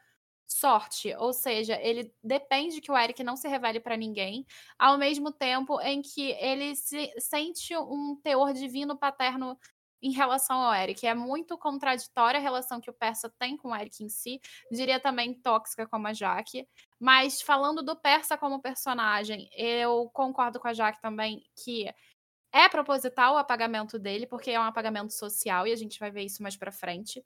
S1: sorte, ou seja, ele depende que o Eric não se revele para ninguém, ao mesmo tempo em que ele se sente um teor divino paterno em relação ao Eric. É muito contraditória a relação que o Persa tem com o Eric em si. Diria também tóxica como a Jaque. Mas falando do Persa como personagem, eu concordo com a Jaque também que é proposital o apagamento dele, porque é um apagamento social e a gente vai ver isso mais para frente.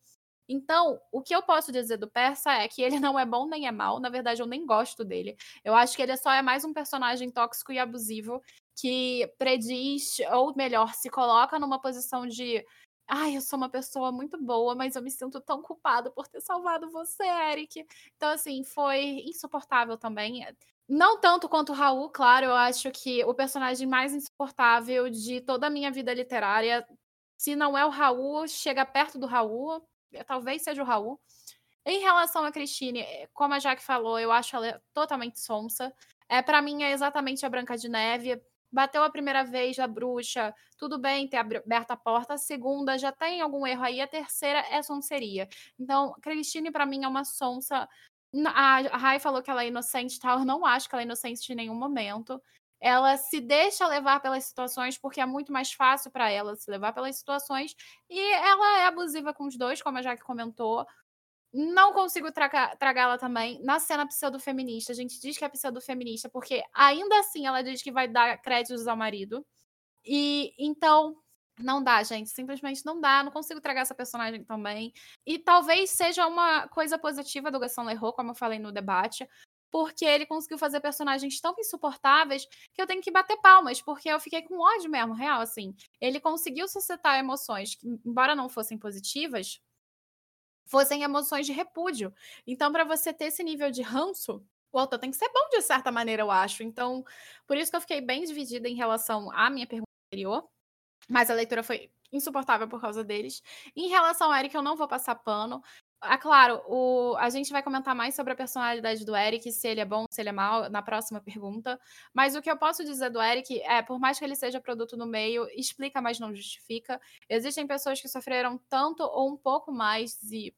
S1: Então, o que eu posso dizer do Persa é que ele não é bom nem é mal. Na verdade, eu nem gosto dele. Eu acho que ele só é mais um personagem tóxico e abusivo que prediz, ou melhor, se coloca numa posição de. Ai, eu sou uma pessoa muito boa, mas eu me sinto tão culpado por ter salvado você, Eric. Então, assim, foi insuportável também. Não tanto quanto o Raul, claro, eu acho que o personagem mais insuportável de toda a minha vida literária, se não é o Raul, chega perto do Raul, talvez seja o Raul. Em relação a Christine, eh, como a Jaque falou, eu acho ela totalmente sonsa. É, para mim é exatamente a Branca de Neve. Bateu a primeira vez a bruxa, tudo bem ter aberto a porta. A segunda já tem algum erro aí. A terceira é sonseria. Então, Christine, para mim, é uma sonsa. A Rai falou que ela é inocente, tal. Eu não acho que ela é inocente em nenhum momento ela se deixa levar pelas situações porque é muito mais fácil para ela se levar pelas situações e ela é abusiva com os dois, como a Jaque comentou. Não consigo tragá-la também na cena pseudo-feminista. A gente diz que é pseudo-feminista porque ainda assim ela diz que vai dar créditos ao marido. E então não dá, gente. Simplesmente não dá. Não consigo tragar essa personagem também. E talvez seja uma coisa positiva do Gaston Leroux, como eu falei no debate, porque ele conseguiu fazer personagens tão insuportáveis que eu tenho que bater palmas, porque eu fiquei com ódio mesmo, real, assim. Ele conseguiu suscitar emoções que, embora não fossem positivas, fossem emoções de repúdio. Então, para você ter esse nível de ranço, o autor tem que ser bom de certa maneira, eu acho. Então, por isso que eu fiquei bem dividida em relação à minha pergunta anterior. Mas a leitura foi insuportável por causa deles. Em relação ao Eric, eu não vou passar pano. Ah, claro, o, a gente vai comentar mais sobre a personalidade do Eric, se ele é bom, se ele é mal, na próxima pergunta. Mas o que eu posso dizer do Eric é, por mais que ele seja produto no meio, explica, mas não justifica. Existem pessoas que sofreram tanto ou um pouco mais e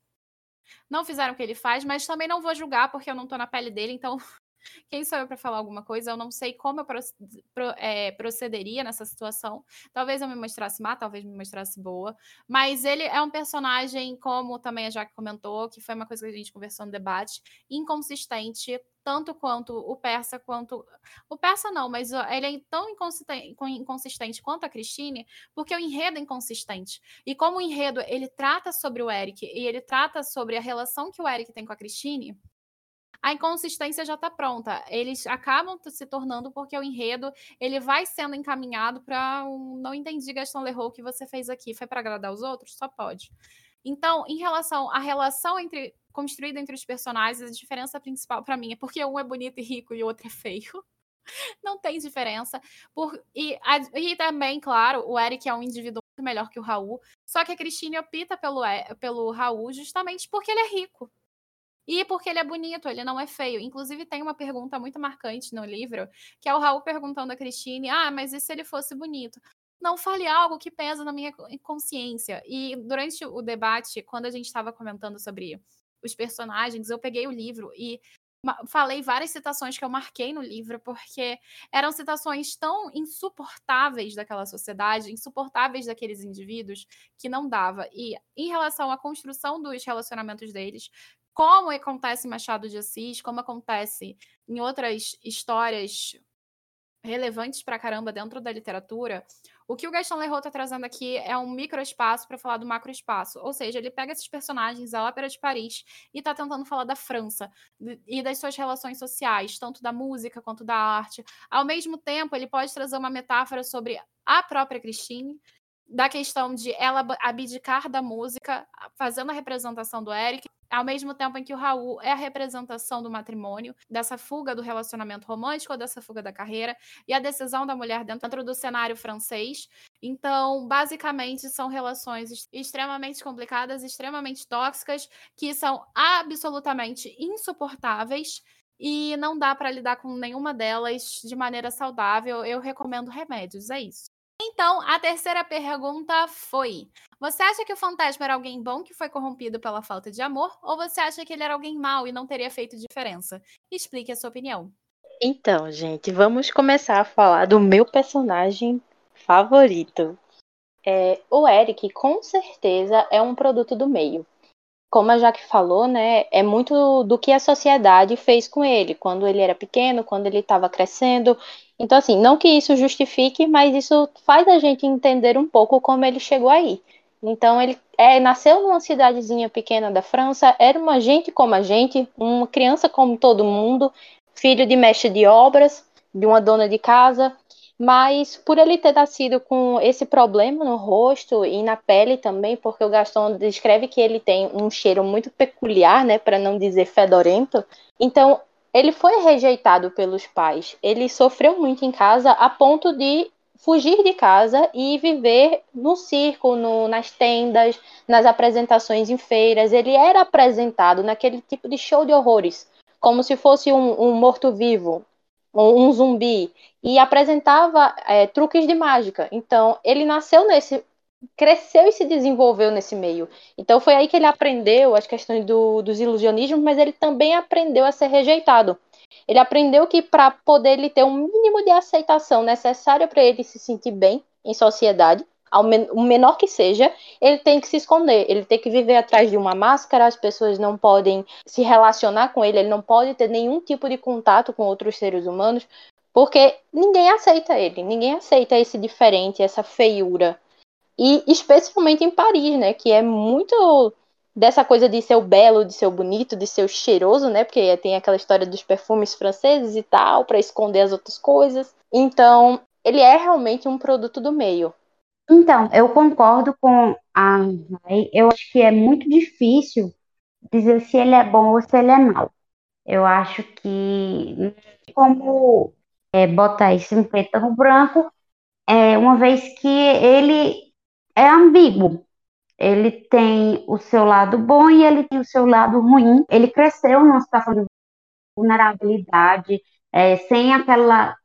S1: não fizeram o que ele faz, mas também não vou julgar porque eu não tô na pele dele, então quem sou eu para falar alguma coisa? Eu não sei como eu é, procederia nessa situação. Talvez eu me mostrasse má, talvez me mostrasse boa. Mas ele é um personagem, como também a Jaque comentou, que foi uma coisa que a gente conversou no debate, inconsistente, tanto quanto o persa, quanto. O persa não, mas ele é tão inconsistente, quanto a Christine, porque o enredo é inconsistente. E como o enredo ele trata sobre o Eric e ele trata sobre a relação que o Eric tem com a Christine, a inconsistência já está pronta. Eles acabam se tornando porque o enredo ele vai sendo encaminhado para um não entendi Gaston Leroux que você fez aqui, foi para agradar os outros? Só pode. Então, em relação à relação entre construída entre os personagens, a diferença principal para mim é porque um é bonito e rico e o outro é feio. Não tem diferença. Por, e, e também, claro, o Eric é um indivíduo muito melhor que o Raul. Só que a Cristine opta pelo, pelo Raul justamente porque ele é rico. E porque ele é bonito, ele não é feio. Inclusive, tem uma pergunta muito marcante no livro, que é o Raul perguntando a Cristine: ah, mas e se ele fosse bonito? Não fale algo que pesa na minha consciência. E durante o debate, quando a gente estava comentando sobre os personagens, eu peguei o livro e falei várias citações que eu marquei no livro, porque eram citações tão insuportáveis daquela sociedade, insuportáveis daqueles indivíduos, que não dava. E em relação à construção dos relacionamentos deles, como acontece em Machado de Assis, como acontece em outras histórias relevantes pra caramba dentro da literatura, o que o Gaston Leroux está trazendo aqui é um microespaço para falar do macroespaço. Ou seja, ele pega esses personagens da Ópera de Paris e está tentando falar da França e das suas relações sociais, tanto da música quanto da arte. Ao mesmo tempo, ele pode trazer uma metáfora sobre a própria Christine, da questão de ela abdicar da música, fazendo a representação do Eric, ao mesmo tempo em que o Raul é a representação do matrimônio, dessa fuga do relacionamento romântico ou dessa fuga da carreira, e a decisão da mulher dentro do cenário francês. Então, basicamente, são relações extremamente complicadas, extremamente tóxicas, que são absolutamente insuportáveis e não dá para lidar com nenhuma delas de maneira saudável. Eu recomendo remédios, é isso. Então, a terceira pergunta foi: Você acha que o fantasma era alguém bom que foi corrompido pela falta de amor? Ou você acha que ele era alguém mau e não teria feito diferença? Explique a sua opinião.
S3: Então, gente, vamos começar a falar do meu personagem favorito. É, o Eric, com certeza, é um produto do meio. Como a Jaque falou, né, é muito do que a sociedade fez com ele, quando ele era pequeno, quando ele estava crescendo. Então, assim, não que isso justifique, mas isso faz a gente entender um pouco como ele chegou aí. Então, ele é, nasceu numa cidadezinha pequena da França, era uma gente como a gente, uma criança como todo mundo, filho de mestre de obras, de uma dona de casa, mas por ele ter nascido com esse problema no rosto e na pele também, porque o Gaston descreve que ele tem um cheiro muito peculiar, né, para não dizer fedorento. Então, ele foi rejeitado pelos pais. Ele sofreu muito em casa a ponto de fugir de casa e viver no circo, no, nas tendas, nas apresentações em feiras. Ele era apresentado naquele tipo de show de horrores, como se fosse um, um morto-vivo, um, um, zumbi, e apresentava é, truques de mágica. Então, ele nasceu nesse. cresceu e se desenvolveu nesse meio. Então, foi aí que ele aprendeu as questões do, dos ilusionismos, mas ele também aprendeu a ser rejeitado. Ele aprendeu que para poder ele ter um mínimo de aceitação necessária para ele se sentir bem em sociedade, men o menor que seja, ele tem que se esconder, ele tem que viver atrás de uma máscara, as pessoas não podem se relacionar com ele, ele não pode ter nenhum tipo de contato com outros seres humanos, porque ninguém aceita ele, ninguém aceita esse diferente, essa feiura. E especialmente em Paris, né, que é muito dessa coisa de ser o belo, de ser o bonito, de ser o cheiroso, né? Porque tem aquela história dos perfumes franceses e tal, para esconder as outras coisas. Então, ele é realmente um produto do meio.
S2: Então, eu concordo com a Rai. Eu acho que é muito difícil dizer se ele é bom ou se ele é mau. Eu acho que como é, botar isso em preto no branco, é, uma vez que ele é ambíguo ele tem o seu lado bom e ele tem o seu lado ruim. Ele cresceu numa situação de vulnerabilidade, é, sem aquela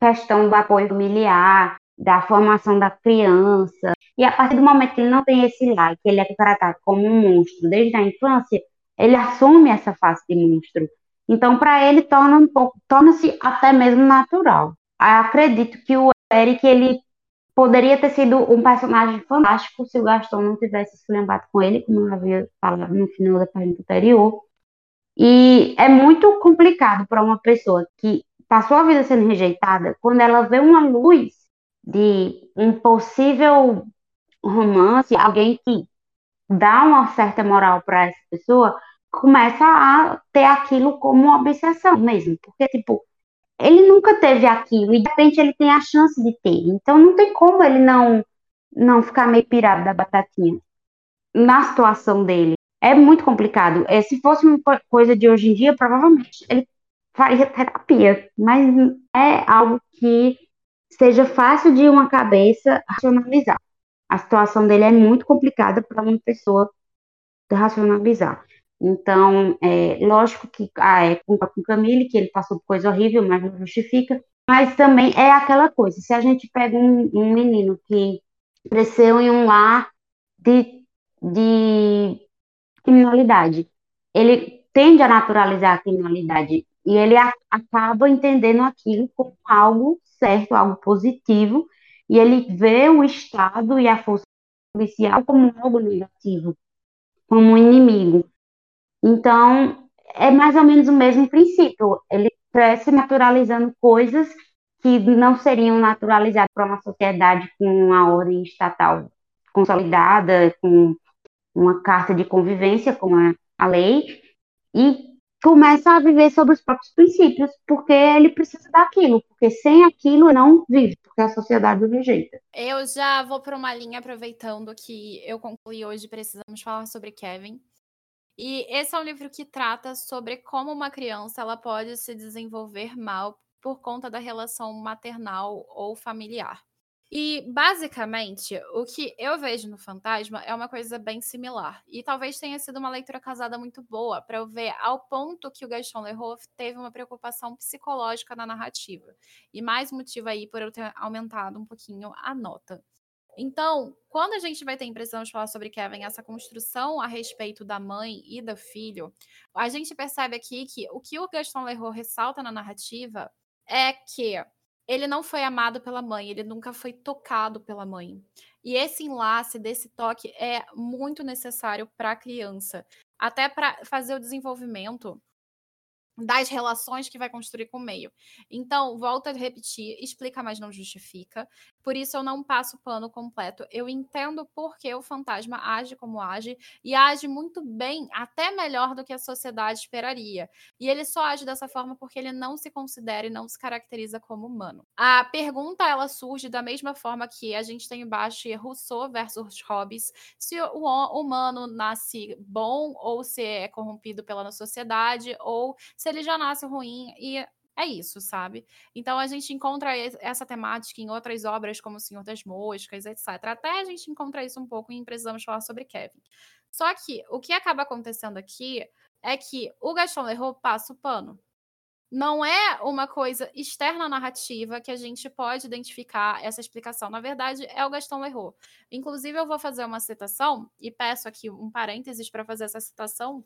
S2: questão do apoio familiar, da formação da criança. E a partir do momento que ele não tem esse lar, que ele é tratado como um monstro desde a infância, ele assume essa face de monstro. Então, para ele, torna um pouco, torna-se até mesmo natural. Eu acredito que o Eric ele poderia ter sido um personagem fantástico se o Gaston não tivesse esculhambado com ele, como eu havia falado no final da pergunta anterior. E é muito complicado para uma pessoa que passou a vida sendo rejeitada, quando ela vê uma luz de um possível romance, alguém que dá uma certa moral para essa pessoa, começa a ter aquilo como obsessão mesmo. Porque, tipo, ele nunca teve aquilo e de repente ele tem a chance de ter. Então não tem como ele não não ficar meio pirado da batatinha na situação dele. É muito complicado. É, se fosse uma coisa de hoje em dia, provavelmente ele faria terapia, mas é algo que seja fácil de uma cabeça racionalizar. A situação dele é muito complicada para uma pessoa racionalizar. Então, é, lógico que ah, é culpa com Camille, que ele passou por coisa horrível, mas não justifica. Mas também é aquela coisa, se a gente pega um, um menino que cresceu em um lar de, de criminalidade, ele tende a naturalizar a criminalidade e ele a, acaba entendendo aquilo como algo certo, algo positivo, e ele vê o Estado e a força policial como algo negativo, como um inimigo. Então, é mais ou menos o mesmo princípio. Ele cresce naturalizando coisas que não seriam naturalizadas para uma sociedade com uma ordem estatal consolidada, com uma carta de convivência, como é a lei, e começa a viver sobre os próprios princípios, porque ele precisa daquilo, porque sem aquilo não vive, porque a sociedade o rejeita.
S1: Eu já vou para uma linha aproveitando que eu concluí hoje, precisamos falar sobre Kevin. E esse é um livro que trata sobre como uma criança ela pode se desenvolver mal por conta da relação maternal ou familiar. E, basicamente, o que eu vejo no Fantasma é uma coisa bem similar. E talvez tenha sido uma leitura casada muito boa para eu ver ao ponto que o Gaston Leroux teve uma preocupação psicológica na narrativa. E mais motivo aí por eu ter aumentado um pouquinho a nota. Então, quando a gente vai ter impressão de falar sobre Kevin, essa construção a respeito da mãe e do filho, a gente percebe aqui que o que o Gaston Leroux ressalta na narrativa é que ele não foi amado pela mãe, ele nunca foi tocado pela mãe. E esse enlace desse toque é muito necessário para a criança, até para fazer o desenvolvimento das relações que vai construir com o meio. Então, volta a repetir, explica, mas não justifica. Por isso eu não passo o pano completo. Eu entendo por que o fantasma age como age e age muito bem, até melhor do que a sociedade esperaria. E ele só age dessa forma porque ele não se considera e não se caracteriza como humano. A pergunta ela surge da mesma forma que a gente tem embaixo Rousseau versus Hobbes, se o humano nasce bom ou se é corrompido pela sociedade ou se ele já nasce ruim e é isso, sabe? Então a gente encontra essa temática em outras obras, como O Senhor das Moscas, etc. Até a gente encontra isso um pouco em Precisamos Falar sobre Kevin. Só que o que acaba acontecendo aqui é que o Gaston Leroux passa o pano. Não é uma coisa externa à narrativa que a gente pode identificar essa explicação. Na verdade, é o Gaston Leroux. Inclusive, eu vou fazer uma citação, e peço aqui um parênteses para fazer essa citação,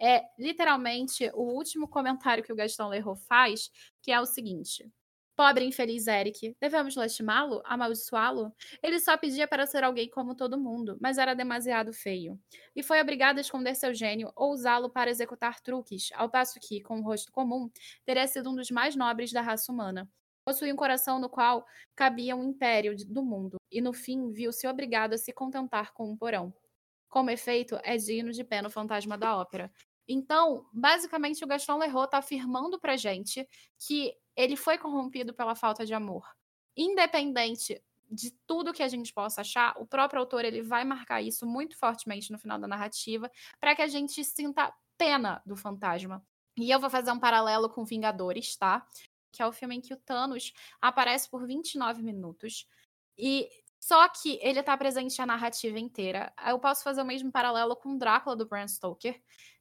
S1: é literalmente o último comentário que o Gastão Leroux faz, que é o seguinte: Pobre infeliz Eric, devemos lastimá-lo? Amaldiçoá-lo? Ele só pedia para ser alguém como todo mundo, mas era demasiado feio. E foi obrigado a esconder seu gênio ou usá-lo para executar truques, ao passo que, com o rosto comum, teria sido um dos mais nobres da raça humana. Possuía um coração no qual cabia um império do mundo, e no fim viu-se obrigado a se contentar com um porão. Como efeito, é digno de pé no Fantasma da Ópera. Então, basicamente, o Gaston Leroux está afirmando para gente que ele foi corrompido pela falta de amor. Independente de tudo que a gente possa achar, o próprio autor ele vai marcar isso muito fortemente no final da narrativa para que a gente sinta pena do fantasma. E eu vou fazer um paralelo com Vingadores, tá? Que é o filme em que o Thanos aparece por 29 minutos. E só que ele está presente a narrativa inteira. Eu posso fazer o mesmo paralelo com Drácula do Bram Stoker.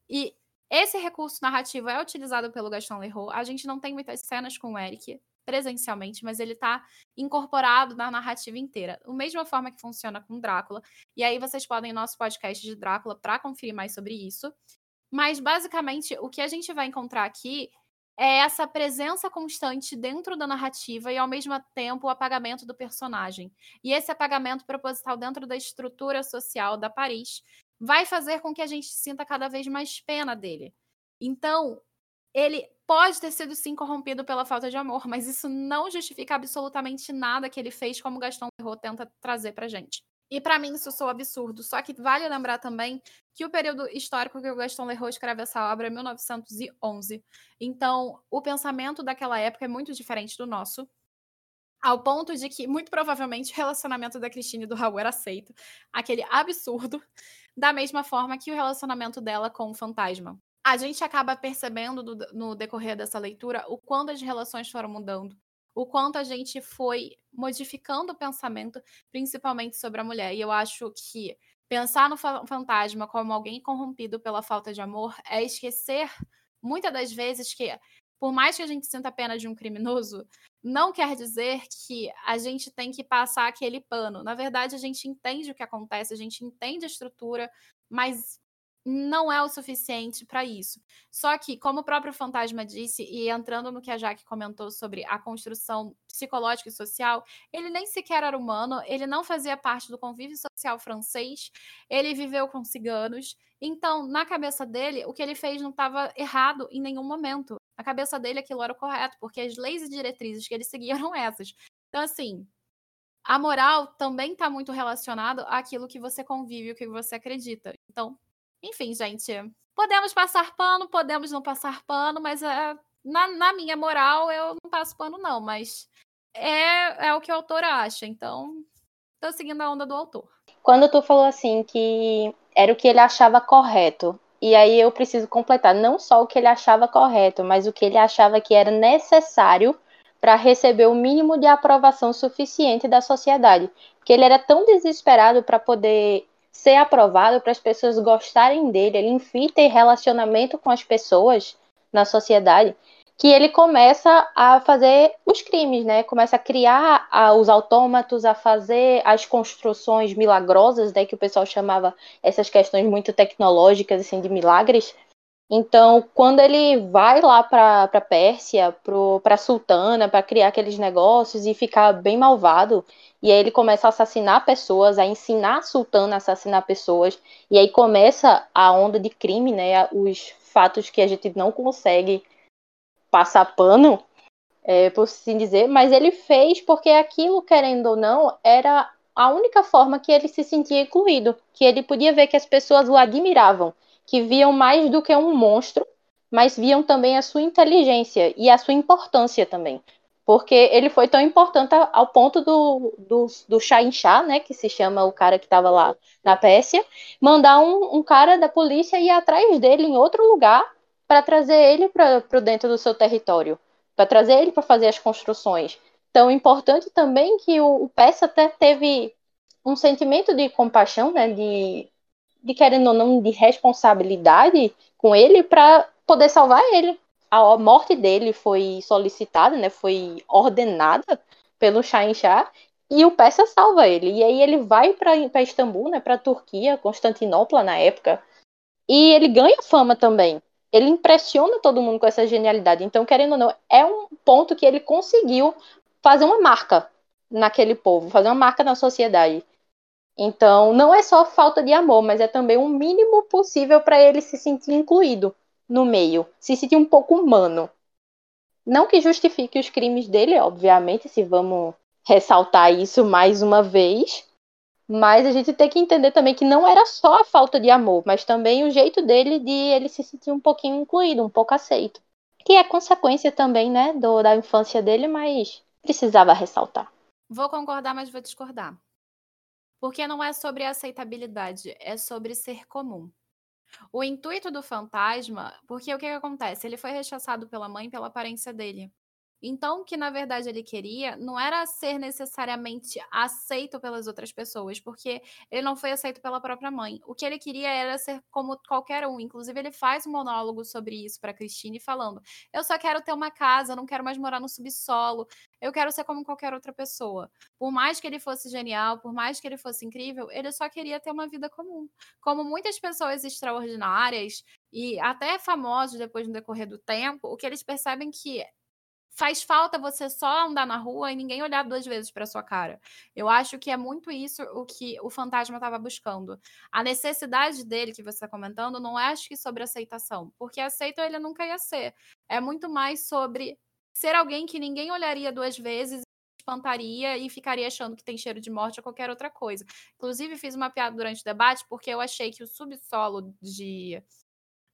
S1: E esse recurso narrativo é utilizado pelo Gaston Leroux. A gente não tem muitas cenas com o Eric presencialmente, mas ele está incorporado na narrativa inteira. Da mesma forma que funciona com Drácula. E aí vocês podem ir no nosso podcast de Drácula para conferir mais sobre isso. Mas basicamente o que a gente vai encontrar aqui é essa presença constante dentro da narrativa e, ao mesmo tempo, o apagamento do personagem. E esse apagamento proposital dentro da estrutura social da Paris vai fazer com que a gente sinta cada vez mais pena dele. Então, ele pode ter sido sim corrompido pela falta de amor, mas isso não justifica absolutamente nada que ele fez, como Gaston Leroux tenta trazer pra gente. E para mim isso soa absurdo. Só que vale lembrar também que o período histórico que o Gaston Leroux escreve essa obra é 1911. Então, o pensamento daquela época é muito diferente do nosso. Ao ponto de que, muito provavelmente, o relacionamento da Cristina e do Raul era aceito. Aquele absurdo. Da mesma forma que o relacionamento dela com o fantasma. A gente acaba percebendo do, no decorrer dessa leitura o quanto as relações foram mudando o quanto a gente foi modificando o pensamento, principalmente sobre a mulher. E eu acho que pensar no fantasma como alguém corrompido pela falta de amor é esquecer, muitas das vezes, que por mais que a gente sinta a pena de um criminoso, não quer dizer que a gente tem que passar aquele pano. Na verdade, a gente entende o que acontece, a gente entende a estrutura, mas não é o suficiente para isso. Só que, como o próprio Fantasma disse, e entrando no que a Jaque comentou sobre a construção psicológica e social, ele nem sequer era humano, ele não fazia parte do convívio social francês, ele viveu com ciganos. Então, na cabeça dele, o que ele fez não estava errado em nenhum momento. Na cabeça dele, aquilo era o correto, porque as leis e diretrizes que ele seguia eram essas. Então, assim, a moral também está muito relacionado àquilo que você convive, o que você acredita. Então, enfim, gente, podemos passar pano, podemos não passar pano, mas é, na, na minha moral eu não passo pano, não, mas é, é o que o autor acha, então tô seguindo a onda do autor.
S3: Quando tu falou assim que era o que ele achava correto, e aí eu preciso completar não só o que ele achava correto, mas o que ele achava que era necessário para receber o mínimo de aprovação suficiente da sociedade. Porque ele era tão desesperado para poder ser aprovado, para as pessoas gostarem dele, ele enfim ter relacionamento com as pessoas na sociedade, que ele começa a fazer os crimes, né? Começa a criar a, os autômatos, a fazer as construções milagrosas, né? Que o pessoal chamava essas questões muito tecnológicas, assim, de milagres. Então, quando ele vai lá para a Pérsia, para a sultana, para criar aqueles negócios e ficar bem malvado, e aí ele começa a assassinar pessoas, a ensinar a sultana a assassinar pessoas, e aí começa a onda de crime, né? Os fatos que a gente não consegue passar pano, é, por assim dizer, mas ele fez porque aquilo, querendo ou não, era a única forma que ele se sentia incluído, que ele podia ver que as pessoas o admiravam que viam mais do que um monstro, mas viam também a sua inteligência e a sua importância também. Porque ele foi tão importante ao ponto do, do, do né, que se chama o cara que estava lá na Pérsia, mandar um, um cara da polícia ir atrás dele em outro lugar para trazer ele para dentro do seu território, para trazer ele para fazer as construções. Então, importante também que o, o Peça até teve um sentimento de compaixão, né, de de querendo ou não, de responsabilidade com ele para poder salvar ele. A morte dele foi solicitada, né, foi ordenada pelo Shahin Shah e o Persa salva ele. E aí ele vai para Istambul, né, para Turquia, Constantinopla na época, e ele ganha fama também. Ele impressiona todo mundo com essa genialidade. Então, querendo ou não, é um ponto que ele conseguiu fazer uma marca naquele povo, fazer uma marca na sociedade. Então, não é só falta de amor, mas é também o mínimo possível para ele se sentir incluído no meio, se sentir um pouco humano. Não que justifique os crimes dele, obviamente, se vamos ressaltar isso mais uma vez, mas a gente tem que entender também que não era só a falta de amor, mas também o jeito dele de ele se sentir um pouquinho incluído, um pouco aceito. Que é consequência também, né, do, da infância dele, mas precisava ressaltar.
S1: Vou concordar, mas vou discordar. Porque não é sobre aceitabilidade, é sobre ser comum. O intuito do fantasma, porque o que, que acontece? Ele foi rechaçado pela mãe pela aparência dele. Então, o que na verdade ele queria não era ser necessariamente aceito pelas outras pessoas, porque ele não foi aceito pela própria mãe. O que ele queria era ser como qualquer um. Inclusive, ele faz um monólogo sobre isso para Christine, falando: Eu só quero ter uma casa, não quero mais morar no subsolo, eu quero ser como qualquer outra pessoa. Por mais que ele fosse genial, por mais que ele fosse incrível, ele só queria ter uma vida comum. Como muitas pessoas extraordinárias e até famosos depois no decorrer do tempo, o que eles percebem que faz falta você só andar na rua e ninguém olhar duas vezes para sua cara. Eu acho que é muito isso o que o fantasma estava buscando. A necessidade dele que você está comentando não é acho que sobre aceitação, porque aceito ele nunca ia ser. É muito mais sobre ser alguém que ninguém olharia duas vezes espantaria e ficaria achando que tem cheiro de morte ou qualquer outra coisa. Inclusive, fiz uma piada durante o debate porque eu achei que o subsolo de,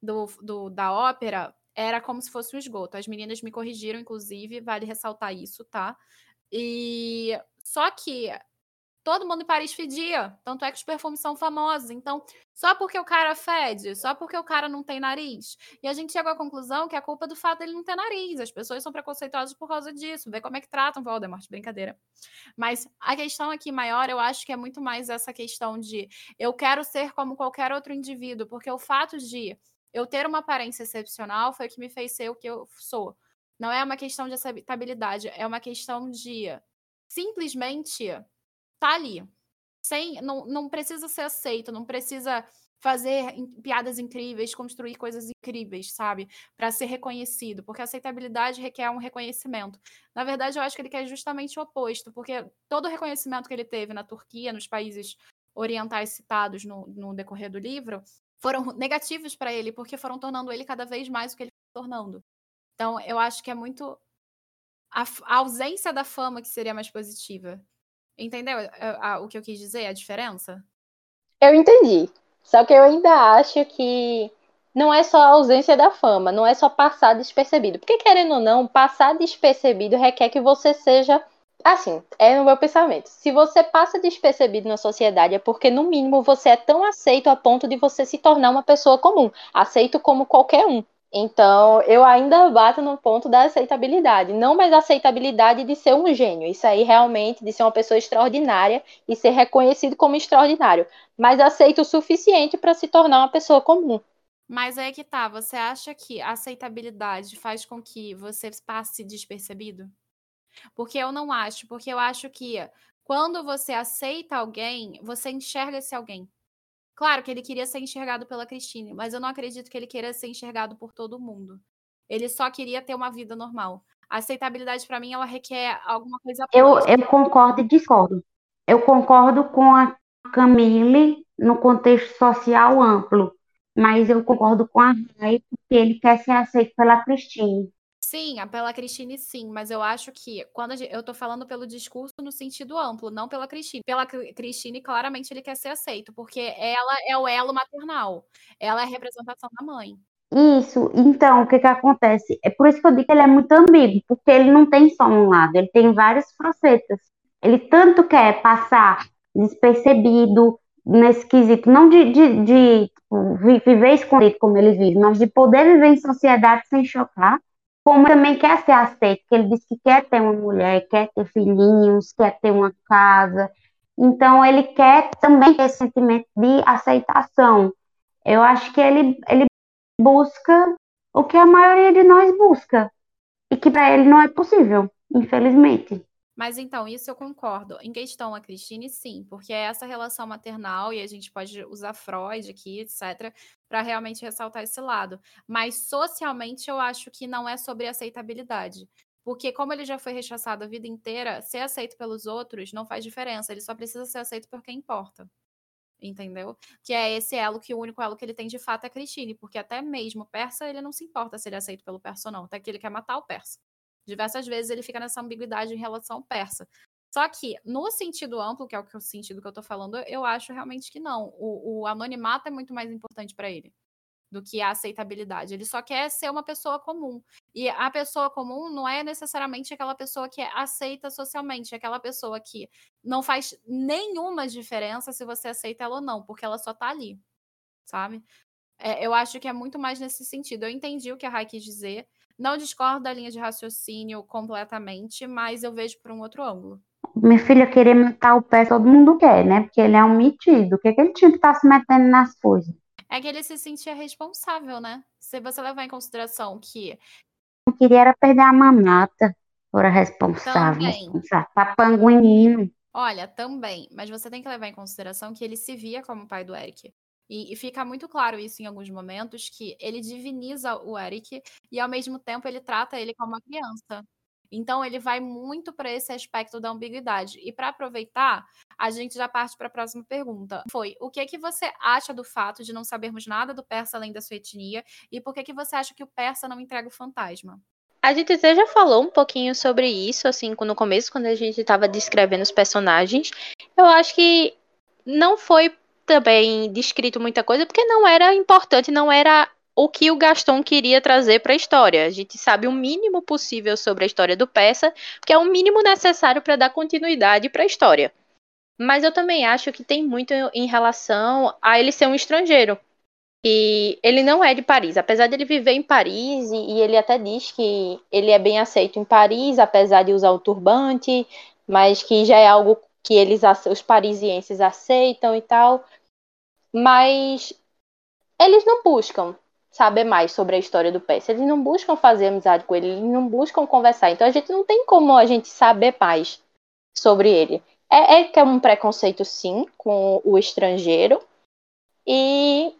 S1: do, do, da ópera era como se fosse um esgoto. As meninas me corrigiram, inclusive, vale ressaltar isso, tá? E só que todo mundo em Paris fedia, tanto é que os perfumes são famosos. Então, só porque o cara fede, só porque o cara não tem nariz. E a gente chegou à conclusão que a culpa é do fato dele não ter nariz. As pessoas são preconceituosas por causa disso. Vê como é que tratam Voldemort, brincadeira. Mas a questão aqui maior, eu acho que é muito mais essa questão de eu quero ser como qualquer outro indivíduo, porque o fato de eu ter uma aparência excepcional foi o que me fez ser o que eu sou. Não é uma questão de aceitabilidade, é uma questão de simplesmente tá ali. Sem, não, não precisa ser aceito, não precisa fazer piadas incríveis, construir coisas incríveis, sabe? Para ser reconhecido, porque a aceitabilidade requer um reconhecimento. Na verdade, eu acho que ele quer justamente o oposto, porque todo o reconhecimento que ele teve na Turquia, nos países orientais citados no, no decorrer do livro, foram negativos para ele, porque foram tornando ele cada vez mais o que ele foi tornando. Então, eu acho que é muito a, a ausência da fama que seria mais positiva. Entendeu a, a, o que eu quis dizer, a diferença?
S3: Eu entendi. Só que eu ainda acho que não é só a ausência da fama, não é só passar despercebido. Porque, querendo ou não, passar despercebido requer que você seja Assim, é o meu pensamento. Se você passa despercebido na sociedade, é porque, no mínimo, você é tão aceito a ponto de você se tornar uma pessoa comum, aceito como qualquer um. Então, eu ainda bato no ponto da aceitabilidade. Não mais aceitabilidade de ser um gênio. Isso aí, realmente, de ser uma pessoa extraordinária e ser reconhecido como extraordinário. Mas aceito o suficiente para se tornar uma pessoa comum.
S1: Mas aí é que tá. Você acha que a aceitabilidade faz com que você passe despercebido? Porque eu não acho, porque eu acho que quando você aceita alguém, você enxerga esse alguém. Claro que ele queria ser enxergado pela Christine, mas eu não acredito que ele queira ser enxergado por todo mundo. Ele só queria ter uma vida normal. A aceitabilidade, para mim, ela requer alguma coisa.
S2: Eu, eu concordo e discordo. Eu concordo com a Camille no contexto social amplo, mas eu concordo com a Rai porque ele quer ser aceito pela Christine.
S1: Sim, pela Cristine, sim, mas eu acho que quando gente, eu tô falando pelo discurso no sentido amplo, não pela Cristine. Pela Cristine, claramente ele quer ser aceito, porque ela é o elo maternal, ela é a representação da mãe.
S2: Isso, então, o que que acontece? É por isso que eu digo que ele é muito ambíguo, porque ele não tem só um lado, ele tem várias facetas. Ele tanto quer passar despercebido nesse quesito, não de, de, de tipo, viver escondido como ele vive, mas de poder viver em sociedade sem chocar, como também quer ser aceito, que ele diz que quer ter uma mulher, quer ter filhinhos, quer ter uma casa. Então, ele quer também ter esse sentimento de aceitação. Eu acho que ele, ele busca o que a maioria de nós busca, e que para ele não é possível, infelizmente.
S1: Mas então, isso eu concordo. Em questão a Cristine, sim, porque é essa relação maternal, e a gente pode usar Freud aqui, etc., para realmente ressaltar esse lado. Mas socialmente eu acho que não é sobre aceitabilidade. Porque, como ele já foi rechaçado a vida inteira, ser aceito pelos outros não faz diferença. Ele só precisa ser aceito por quem importa. Entendeu? Que é esse elo que o único elo que ele tem de fato é a Cristine. Porque até mesmo o persa, ele não se importa se ele é aceito pelo persa ou não. Até que ele quer matar o persa. Diversas vezes ele fica nessa ambiguidade em relação ao persa. Só que, no sentido amplo, que é o sentido que eu tô falando, eu acho realmente que não. O, o anonimato é muito mais importante para ele do que a aceitabilidade. Ele só quer ser uma pessoa comum. E a pessoa comum não é necessariamente aquela pessoa que é aceita socialmente, é aquela pessoa que não faz nenhuma diferença se você aceita ela ou não, porque ela só tá ali, sabe? É, eu acho que é muito mais nesse sentido. Eu entendi o que a Rai quis dizer, não discordo da linha de raciocínio completamente, mas eu vejo por um outro ângulo.
S2: Minha filha querer matar o pé, todo mundo quer, né? Porque ele é um metido. O que, é que ele tinha que estar tá se metendo nas coisas?
S1: É que ele se sentia responsável, né? Se você levar em consideração que.
S2: Não queria era perder a mamata. Fora responsável.
S1: Também.
S2: Papanguinino.
S1: Olha, também. Mas você tem que levar em consideração que ele se via como pai do Eric. E, e, fica muito claro isso em alguns momentos, que ele diviniza o Eric e, ao mesmo tempo, ele trata ele como uma criança. Então, ele vai muito para esse aspecto da ambiguidade. E para aproveitar, a gente já parte para a próxima pergunta. Foi, o que que você acha do fato de não sabermos nada do persa além da sua etnia? E por que que você acha que o persa não entrega o fantasma?
S3: A gente já falou um pouquinho sobre isso, assim, no começo, quando a gente estava descrevendo os personagens. Eu acho que não foi também descrito muita coisa, porque não era importante, não era o que o Gaston queria trazer para a história. A gente sabe o mínimo possível sobre a história do Peça, porque é o mínimo necessário para dar continuidade para a história. Mas eu também acho que tem muito em relação a ele ser um estrangeiro. E ele não é de Paris, apesar de ele viver em Paris, e, e ele até diz que ele é bem aceito em Paris, apesar de usar o turbante, mas que já é algo que eles os parisienses aceitam e tal, mas eles não buscam saber mais sobre a história do Percy, eles não buscam fazer amizade com ele, eles não buscam conversar, então a gente não tem como a gente saber mais sobre ele. É, é que é um preconceito sim com o estrangeiro e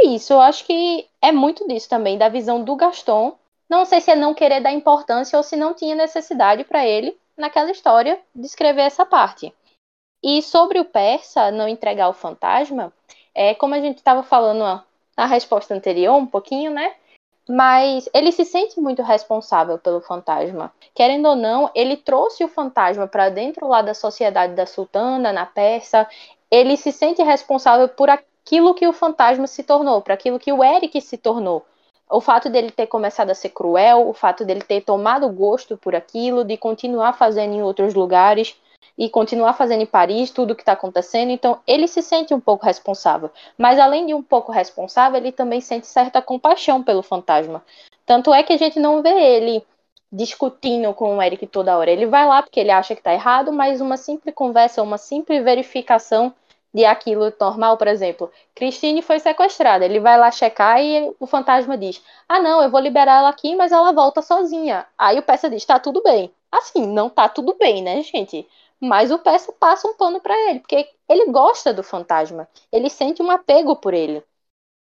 S3: é isso, eu acho que é muito disso também, da visão do Gaston. Não sei se é não querer dar importância ou se não tinha necessidade para ele naquela história descrever essa parte. E sobre o persa não entregar o fantasma, é como a gente estava falando na resposta anterior, um pouquinho, né? Mas ele se sente muito responsável pelo fantasma. Querendo ou não, ele trouxe o fantasma para dentro lá da sociedade da sultana, na Persa. Ele se sente responsável por aquilo que o fantasma se tornou, por aquilo que o Eric se tornou o fato dele ter começado a ser cruel, o fato dele ter tomado gosto por aquilo, de continuar fazendo em outros lugares e continuar fazendo em Paris tudo o que está acontecendo. Então, ele se sente um pouco responsável. Mas, além de um pouco responsável, ele também sente certa compaixão pelo fantasma. Tanto é que a gente não vê ele discutindo com o Eric toda hora. Ele vai lá porque ele acha que está errado, mas uma simples conversa, uma simples verificação de aquilo normal, por exemplo, Christine foi sequestrada, ele vai lá checar e o fantasma diz: "Ah, não, eu vou liberar ela aqui, mas ela volta sozinha". Aí o peça diz: "Tá tudo bem". Assim, não tá tudo bem, né, gente? Mas o Persa passa um pano para ele, porque ele gosta do fantasma, ele sente um apego por ele.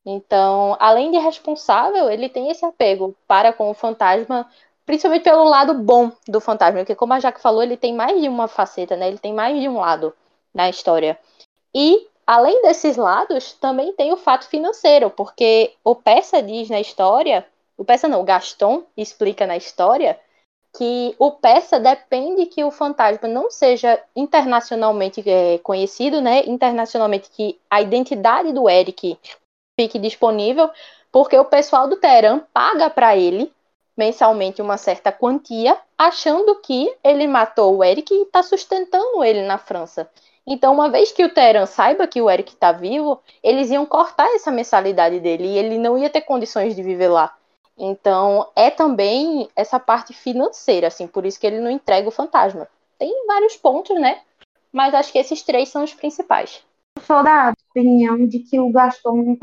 S3: Então, além de responsável, ele tem esse apego para com o fantasma, principalmente pelo lado bom do fantasma, porque como a Jaque falou, ele tem mais de uma faceta, né? Ele tem mais de um lado na história. E além desses lados, também tem o fato financeiro, porque o Persa diz na história, o Persa não, o Gaston explica na história que o Persa depende que o fantasma não seja internacionalmente é, conhecido, né? Internacionalmente que a identidade do Eric fique disponível, porque o pessoal do Teran paga para ele mensalmente uma certa quantia, achando que ele matou o Eric e está sustentando ele na França. Então, uma vez que o Teran saiba que o Eric está vivo, eles iam cortar essa mensalidade dele e ele não ia ter condições de viver lá. Então, é também essa parte financeira, assim, por isso que ele não entrega o fantasma. Tem vários pontos, né? Mas acho que esses três são os principais.
S2: Eu sou da opinião de que o Gaston não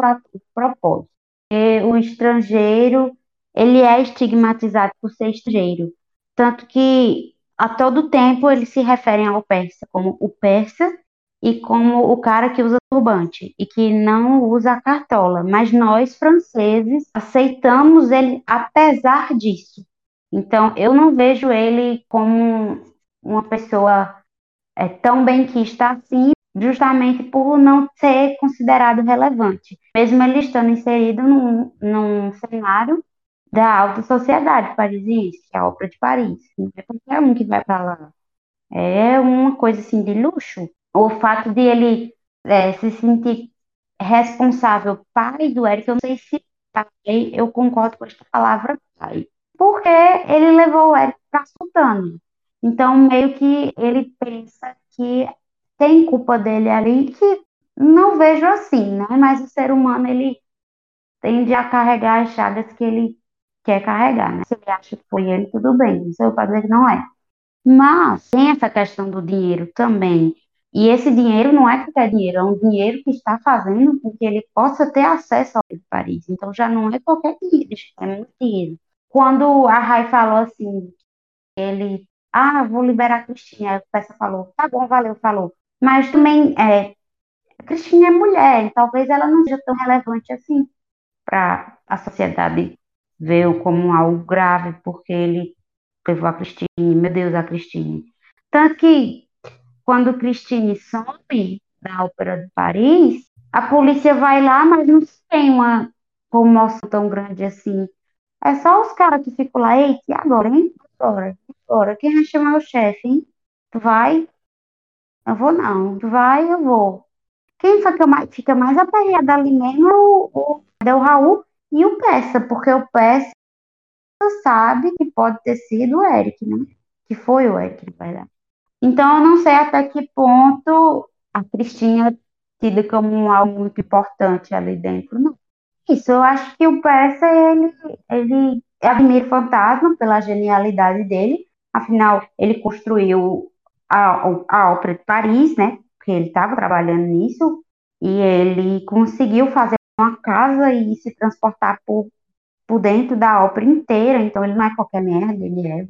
S2: propósito. o estrangeiro, ele é estigmatizado por ser estrangeiro. Tanto que a todo tempo eles se referem ao persa como o persa e como o cara que usa turbante e que não usa a cartola. Mas nós, franceses, aceitamos ele apesar disso. Então, eu não vejo ele como uma pessoa é, tão bem quista assim, justamente por não ser considerado relevante, mesmo ele estando inserido num, num cenário da alta sociedade parisiense, que é a Ópera de Paris. Não é qualquer um que vai para lá. É uma coisa assim de luxo o fato de ele é, se sentir responsável pai do Eric, eu não sei se pai, eu concordo com esta palavra pai, porque ele levou o Eric para Sultana. Então, meio que ele pensa que tem culpa dele ali, que não vejo assim, né? Mas o ser humano, ele tende a carregar as chagas que ele quer carregar, né? Se ele acha que foi ele, tudo bem. Isso eu posso dizer que não é. Mas tem essa questão do dinheiro também. E esse dinheiro não é qualquer dinheiro, é um dinheiro que está fazendo com que ele possa ter acesso ao Paris. Então já não é qualquer dinheiro, é muito dinheiro. Quando a Rai falou assim, ele, ah, vou liberar a Cristina, o Peça falou, tá bom, valeu, falou. Mas também, é, a Cristina é mulher, talvez ela não seja tão relevante assim para a sociedade ver como algo grave, porque ele levou a Cristina, meu Deus, a Cristina. Tanto que quando Christine some da Ópera de Paris, a polícia vai lá, mas não tem uma comoção tão grande assim. É só os caras que ficam lá, eita, e agora, hein? Agora, agora, quem vai chamar o chefe, hein? Tu vai? Eu vou não. Tu vai? Eu vou. Quem fica mais, fica mais aperreado ali mesmo é o, o, é o Raul e o Peça, porque o Peça sabe que pode ter sido o Eric, né? Que foi o Eric, na verdade. Então, eu não sei até que ponto a Cristina é tida como algo muito importante ali dentro, não. Isso, eu acho que o Persa, ele, ele admira o fantasma pela genialidade dele, afinal, ele construiu a, a Ópera de Paris, né, porque ele estava trabalhando nisso, e ele conseguiu fazer uma casa e se transportar por, por dentro da ópera inteira, então ele não é qualquer merda, ele é o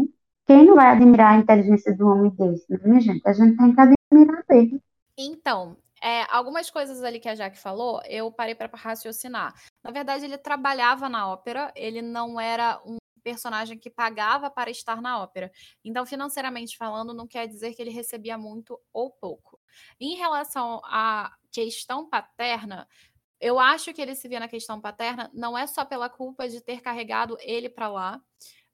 S2: né? Quem não vai admirar a inteligência do homem desse, né, gente? A gente tem que admirar ele.
S1: Então, é, algumas coisas ali que a Jaque falou, eu parei para raciocinar. Na verdade, ele trabalhava na ópera, ele não era um personagem que pagava para estar na ópera. Então, financeiramente falando, não quer dizer que ele recebia muito ou pouco. Em relação à questão paterna, eu acho que ele se via na questão paterna não é só pela culpa de ter carregado ele para lá,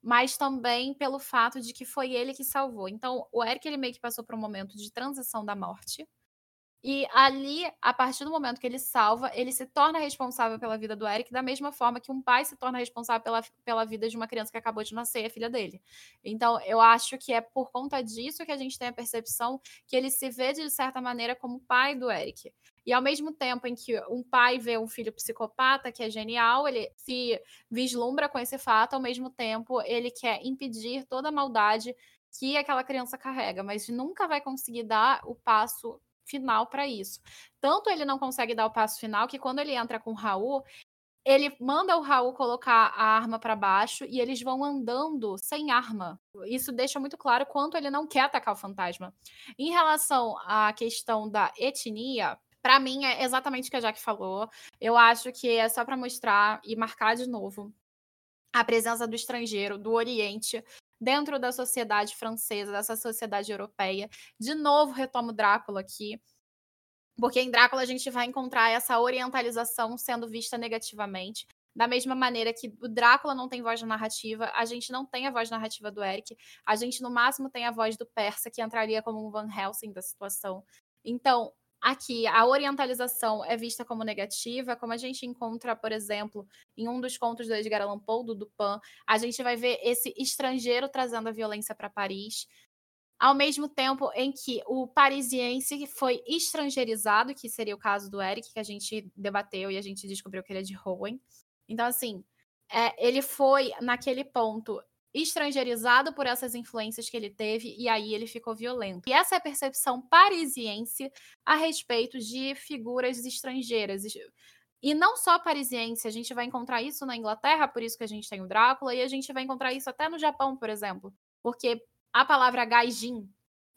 S1: mas também pelo fato de que foi ele que salvou. Então, o Eric ele meio que passou por um momento de transição da morte. E ali, a partir do momento que ele salva, ele se torna responsável pela vida do Eric, da mesma forma que um pai se torna responsável pela, pela vida de uma criança que acabou de nascer, a filha dele. Então, eu acho que é por conta disso que a gente tem a percepção que ele se vê, de certa maneira, como pai do Eric. E ao mesmo tempo em que um pai vê um filho psicopata, que é genial, ele se vislumbra com esse fato, ao mesmo tempo ele quer impedir toda a maldade que aquela criança carrega, mas nunca vai conseguir dar o passo final para isso. Tanto ele não consegue dar o passo final que quando ele entra com o Raul, ele manda o Raul colocar a arma para baixo e eles vão andando sem arma. Isso deixa muito claro quanto ele não quer atacar o fantasma. Em relação à questão da etnia, para mim é exatamente o que a Jack falou. Eu acho que é só para mostrar e marcar de novo a presença do estrangeiro, do Oriente, dentro da sociedade francesa, dessa sociedade europeia. De novo, retomo Drácula aqui. Porque em Drácula a gente vai encontrar essa orientalização sendo vista negativamente. Da mesma maneira que o Drácula não tem voz narrativa, a gente não tem a voz narrativa do Eric. A gente, no máximo, tem a voz do Persa, que entraria como um Van Helsing da situação. Então, aqui, a orientalização é vista como negativa, como a gente encontra, por exemplo, em um dos contos do Edgar Allan Poe, do Dupin, a gente vai ver esse estrangeiro trazendo a violência para Paris ao mesmo tempo em que o parisiense foi estrangeirizado, que seria o caso do Eric, que a gente debateu e a gente descobriu que ele é de Rowan. Então, assim, é, ele foi, naquele ponto, estrangeirizado por essas influências que ele teve, e aí ele ficou violento. E essa é a percepção parisiense a respeito de figuras estrangeiras. E não só parisiense, a gente vai encontrar isso na Inglaterra, por isso que a gente tem o Drácula, e a gente vai encontrar isso até no Japão, por exemplo. Porque a palavra gaijin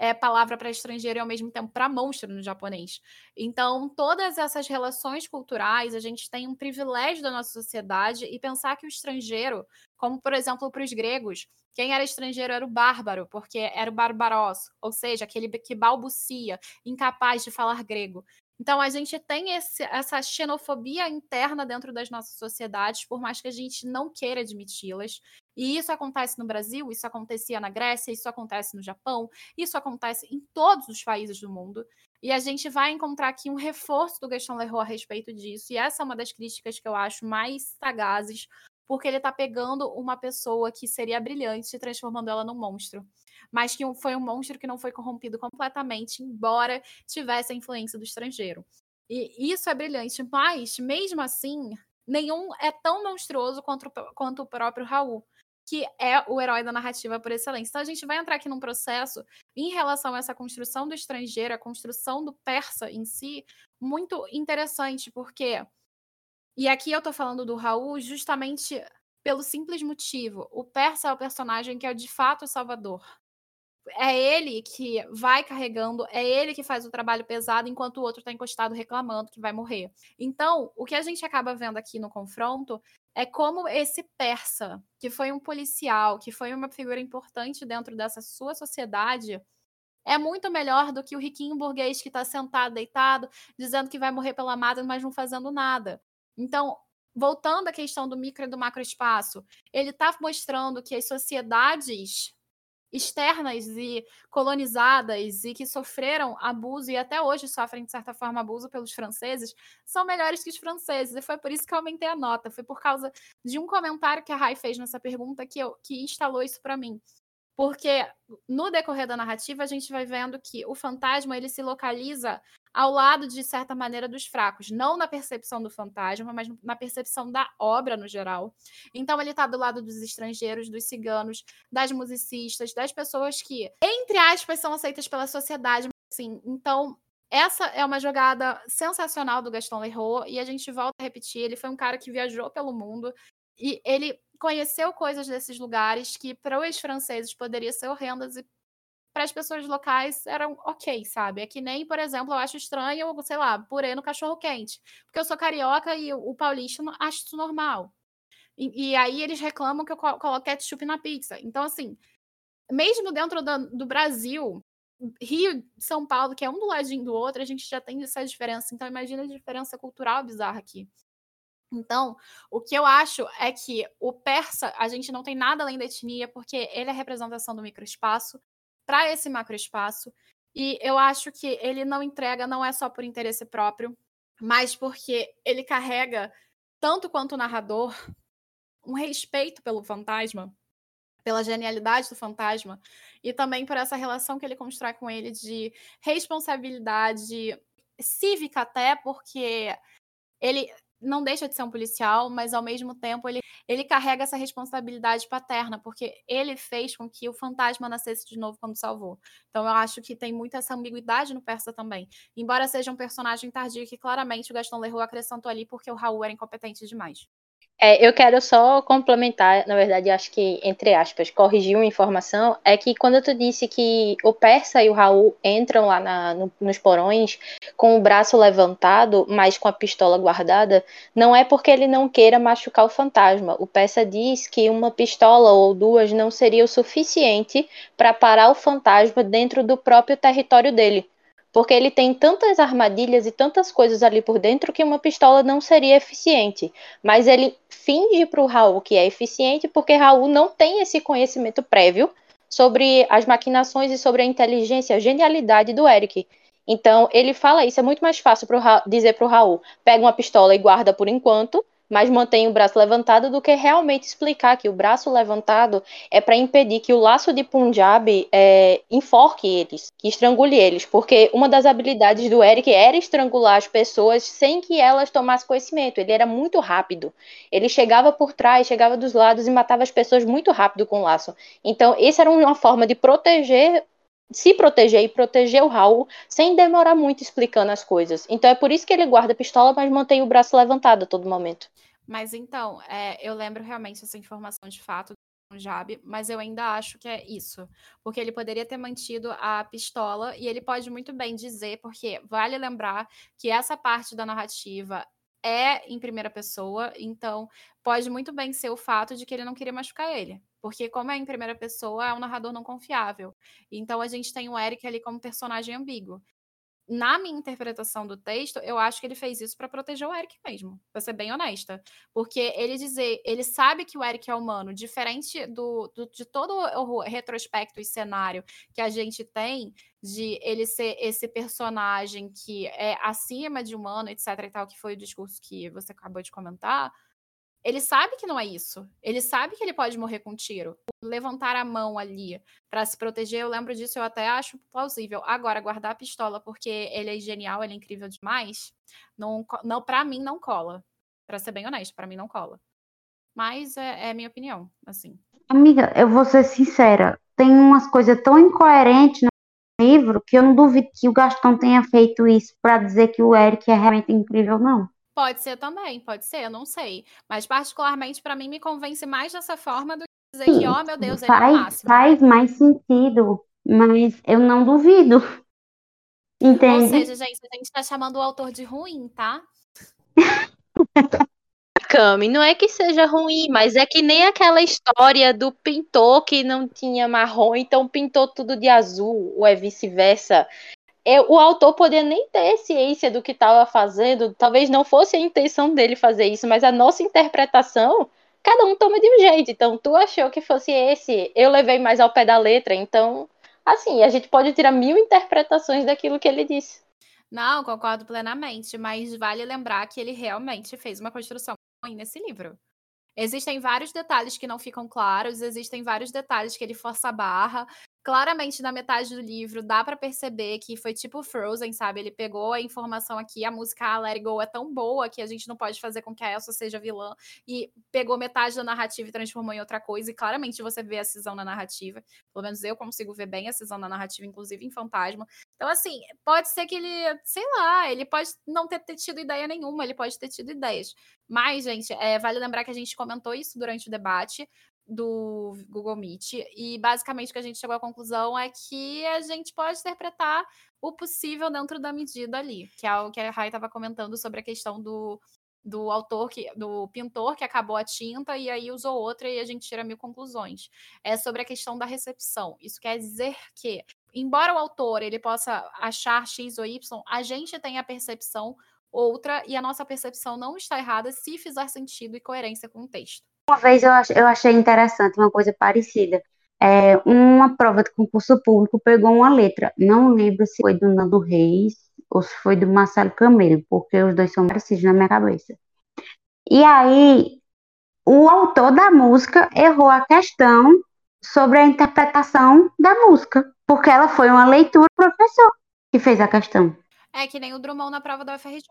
S1: é palavra para estrangeiro e ao mesmo tempo para monstro no japonês. Então, todas essas relações culturais, a gente tem um privilégio da nossa sociedade e pensar que o estrangeiro, como por exemplo para os gregos, quem era estrangeiro era o bárbaro, porque era o barbaros, ou seja, aquele que balbucia, incapaz de falar grego. Então, a gente tem esse, essa xenofobia interna dentro das nossas sociedades, por mais que a gente não queira admiti-las. E isso acontece no Brasil, isso acontecia na Grécia, isso acontece no Japão, isso acontece em todos os países do mundo. E a gente vai encontrar aqui um reforço do Gaston Leroux a respeito disso. E essa é uma das críticas que eu acho mais sagazes, porque ele está pegando uma pessoa que seria brilhante e transformando ela num monstro. Mas que foi um monstro que não foi corrompido completamente, embora tivesse a influência do estrangeiro. E isso é brilhante, mas mesmo assim, nenhum é tão monstruoso quanto, quanto o próprio Raul que é o herói da narrativa por excelência. Então a gente vai entrar aqui num processo em relação a essa construção do estrangeiro, a construção do persa em si, muito interessante, porque e aqui eu tô falando do Raul justamente pelo simples motivo, o persa é o personagem que é de fato o salvador é ele que vai carregando, é ele que faz o trabalho pesado, enquanto o outro está encostado reclamando que vai morrer. Então, o que a gente acaba vendo aqui no confronto é como esse persa, que foi um policial, que foi uma figura importante dentro dessa sua sociedade, é muito melhor do que o riquinho burguês que está sentado, deitado, dizendo que vai morrer pela mata, mas não fazendo nada. Então, voltando à questão do micro e do macroespaço, ele está mostrando que as sociedades externas e colonizadas e que sofreram abuso e até hoje sofrem, de certa forma, abuso pelos franceses, são melhores que os franceses. E foi por isso que eu aumentei a nota. Foi por causa de um comentário que a Rai fez nessa pergunta que, eu, que instalou isso para mim. Porque no decorrer da narrativa a gente vai vendo que o fantasma ele se localiza ao lado, de certa maneira, dos fracos. Não na percepção do fantasma, mas na percepção da obra no geral. Então, ele está do lado dos estrangeiros, dos ciganos, das musicistas, das pessoas que, entre aspas, são aceitas pela sociedade. Sim, então. Essa é uma jogada sensacional do Gaston Leroux e a gente volta a repetir. Ele foi um cara que viajou pelo mundo e ele conheceu coisas desses lugares que para os franceses poderiam ser horrendas e para as pessoas locais eram ok, sabe? É que nem, por exemplo, eu acho estranho, sei lá, purê no cachorro quente. Porque eu sou carioca e o paulista acha isso normal. E, e aí eles reclamam que eu coloco ketchup na pizza. Então, assim, mesmo dentro do, do Brasil, Rio São Paulo, que é um do ladinho do outro, a gente já tem essa diferença. Então, imagina a diferença cultural bizarra aqui. Então, o que eu acho é que o persa, a gente não tem nada além da etnia, porque ele é a representação do microespaço para esse macroespaço. E eu acho que ele não entrega, não é só por interesse próprio, mas porque ele carrega, tanto quanto o narrador, um respeito pelo fantasma, pela genialidade do fantasma, e também por essa relação que ele constrói com ele de responsabilidade cívica, até porque ele não deixa de ser um policial, mas ao mesmo tempo ele, ele carrega essa responsabilidade paterna, porque ele fez com que o fantasma nascesse de novo quando salvou. Então eu acho que tem muita essa ambiguidade no Persa também. Embora seja um personagem tardio que claramente o Gaston Leroux acrescentou ali porque o Raul era incompetente demais.
S3: É, eu quero só complementar, na verdade, acho que, entre aspas, corrigir uma informação, é que quando tu disse que o Persa e o Raul entram lá na, no, nos porões com o braço levantado, mas com a pistola guardada, não é porque ele não queira machucar o fantasma. O Persa diz que uma pistola ou duas não seria o suficiente para parar o fantasma dentro do próprio território dele porque ele tem tantas armadilhas e tantas coisas ali por dentro que uma pistola não seria eficiente. Mas ele finge para o Raul que é eficiente porque Raul não tem esse conhecimento prévio sobre as maquinações e sobre a inteligência, a genialidade do Eric. Então ele fala isso, é muito mais fácil pro dizer para o Raul: pega uma pistola e guarda por enquanto, mas mantém o braço levantado do que realmente explicar que o braço levantado é para impedir que o laço de Punjab é, enforque eles, que estrangule eles, porque uma das habilidades do Eric era estrangular as pessoas sem que elas tomassem conhecimento. Ele era muito rápido. Ele chegava por trás, chegava dos lados e matava as pessoas muito rápido com o laço. Então, essa era uma forma de proteger se proteger e proteger o Raul sem demorar muito explicando as coisas. Então é por isso que ele guarda a pistola, mas mantém o braço levantado a todo momento.
S1: Mas então, é, eu lembro realmente essa informação de fato do Jab, mas eu ainda acho que é isso. Porque ele poderia ter mantido a pistola e ele pode muito bem dizer, porque vale lembrar que essa parte da narrativa é em primeira pessoa, então pode muito bem ser o fato de que ele não queria machucar ele. Porque, como é em primeira pessoa, é um narrador não confiável. Então a gente tem o Eric ali como personagem ambíguo na minha interpretação do texto, eu acho que ele fez isso para proteger o Eric mesmo, pra ser bem honesta. Porque ele dizer, ele sabe que o Eric é humano, diferente do, do, de todo o retrospecto e cenário que a gente tem, de ele ser esse personagem que é acima de humano, etc e tal, que foi o discurso que você acabou de comentar ele sabe que não é isso. Ele sabe que ele pode morrer com um tiro. Levantar a mão ali para se proteger, eu lembro disso, eu até acho plausível. Agora, guardar a pistola porque ele é genial, ele é incrível demais, não, não para mim não cola. Para ser bem honesto, para mim não cola. Mas é, é minha opinião, assim.
S2: Amiga, eu vou ser sincera. Tem umas coisas tão incoerentes no livro que eu não duvido que o Gastão tenha feito isso para dizer que o Eric é realmente incrível, não.
S1: Pode ser também, pode ser, eu não sei. Mas particularmente para mim me convence mais dessa forma do que dizer Sim, que, oh meu Deus,
S2: faz,
S1: ele é o máximo.
S2: Faz mais sentido, mas eu não duvido. Entende? Ou
S1: seja, gente, a gente tá chamando o autor de ruim, tá?
S3: Cami, não é que seja ruim, mas é que nem aquela história do pintor que não tinha marrom, então pintou tudo de azul, ou é vice-versa é, o autor poderia nem ter ciência do que estava fazendo, talvez não fosse a intenção dele fazer isso, mas a nossa interpretação, cada um toma de um jeito. Então, tu achou que fosse esse, eu levei mais ao pé da letra, então, assim, a gente pode tirar mil interpretações daquilo que ele disse.
S1: Não, concordo plenamente, mas vale lembrar que ele realmente fez uma construção nesse livro. Existem vários detalhes que não ficam claros, existem vários detalhes que ele força a barra, claramente na metade do livro dá para perceber que foi tipo Frozen, sabe? Ele pegou a informação aqui, a música Let It Go é tão boa que a gente não pode fazer com que a Elsa seja vilã e pegou metade da narrativa e transformou em outra coisa e claramente você vê a cisão na narrativa. Pelo menos eu consigo ver bem a cisão na narrativa, inclusive em Fantasma. Então assim, pode ser que ele, sei lá, ele pode não ter, ter tido ideia nenhuma, ele pode ter tido ideias. Mas, gente, é, vale lembrar que a gente comentou isso durante o debate do Google Meet. E basicamente o que a gente chegou à conclusão é que a gente pode interpretar o possível dentro da medida ali, que é o que a Rai estava comentando sobre a questão do, do autor, que, do pintor que acabou a tinta e aí usou outra e a gente tira mil conclusões. É sobre a questão da recepção. Isso quer dizer que, embora o autor ele possa achar X ou Y, a gente tem a percepção outra e a nossa percepção não está errada se fizer sentido e coerência com o texto.
S2: Uma vez eu, eu achei interessante uma coisa parecida. É, uma prova de concurso público pegou uma letra. Não lembro se foi do Nando Reis ou se foi do Marcelo Camelo, porque os dois são parecidos na minha cabeça. E aí, o autor da música errou a questão sobre a interpretação da música, porque ela foi uma leitura do professor que fez a questão.
S1: É que nem o Drummond na prova da UFRJ.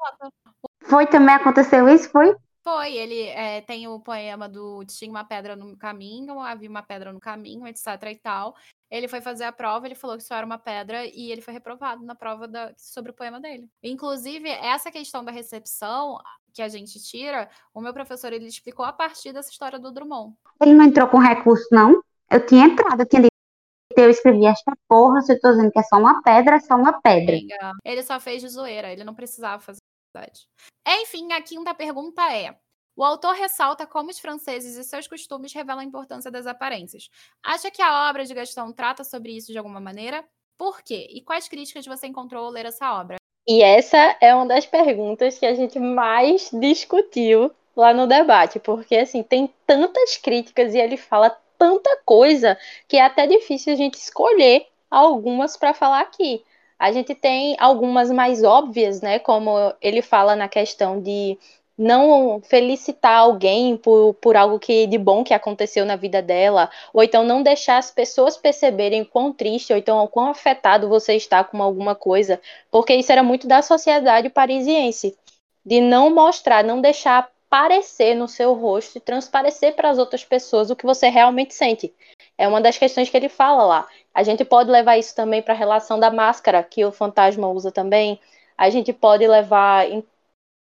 S2: Foi também aconteceu isso, foi?
S1: Foi, ele é, tem o poema do Tinha uma pedra no caminho, havia uma pedra no caminho, etc e tal. Ele foi fazer a prova, ele falou que isso era uma pedra e ele foi reprovado na prova da, sobre o poema dele. Inclusive, essa questão da recepção que a gente tira, o meu professor ele explicou a partir dessa história do Drummond.
S2: Ele não entrou com recurso, não? Eu tinha entrado, eu tinha dito, eu escrevi esta porra, se eu tô dizendo que é só uma pedra, é só uma pedra.
S1: Ele só fez de zoeira, ele não precisava fazer verdade. Enfim, a quinta pergunta é: o autor ressalta como os franceses e seus costumes revelam a importância das aparências. Acha que a obra de Gaston trata sobre isso de alguma maneira? Por quê? E quais críticas você encontrou ao ler essa obra?
S3: E essa é uma das perguntas que a gente mais discutiu lá no debate, porque assim, tem tantas críticas e ele fala tanta coisa que é até difícil a gente escolher algumas para falar aqui. A gente tem algumas mais óbvias, né, como ele fala na questão de não felicitar alguém por, por algo que de bom que aconteceu na vida dela, ou então não deixar as pessoas perceberem quão triste, ou então quão afetado você está com alguma coisa, porque isso era muito da sociedade parisiense, de não mostrar, não deixar aparecer no seu rosto e transparecer para as outras pessoas o que você realmente sente. É uma das questões que ele fala lá. A gente pode levar isso também para a relação da máscara, que o fantasma usa também. A gente pode levar em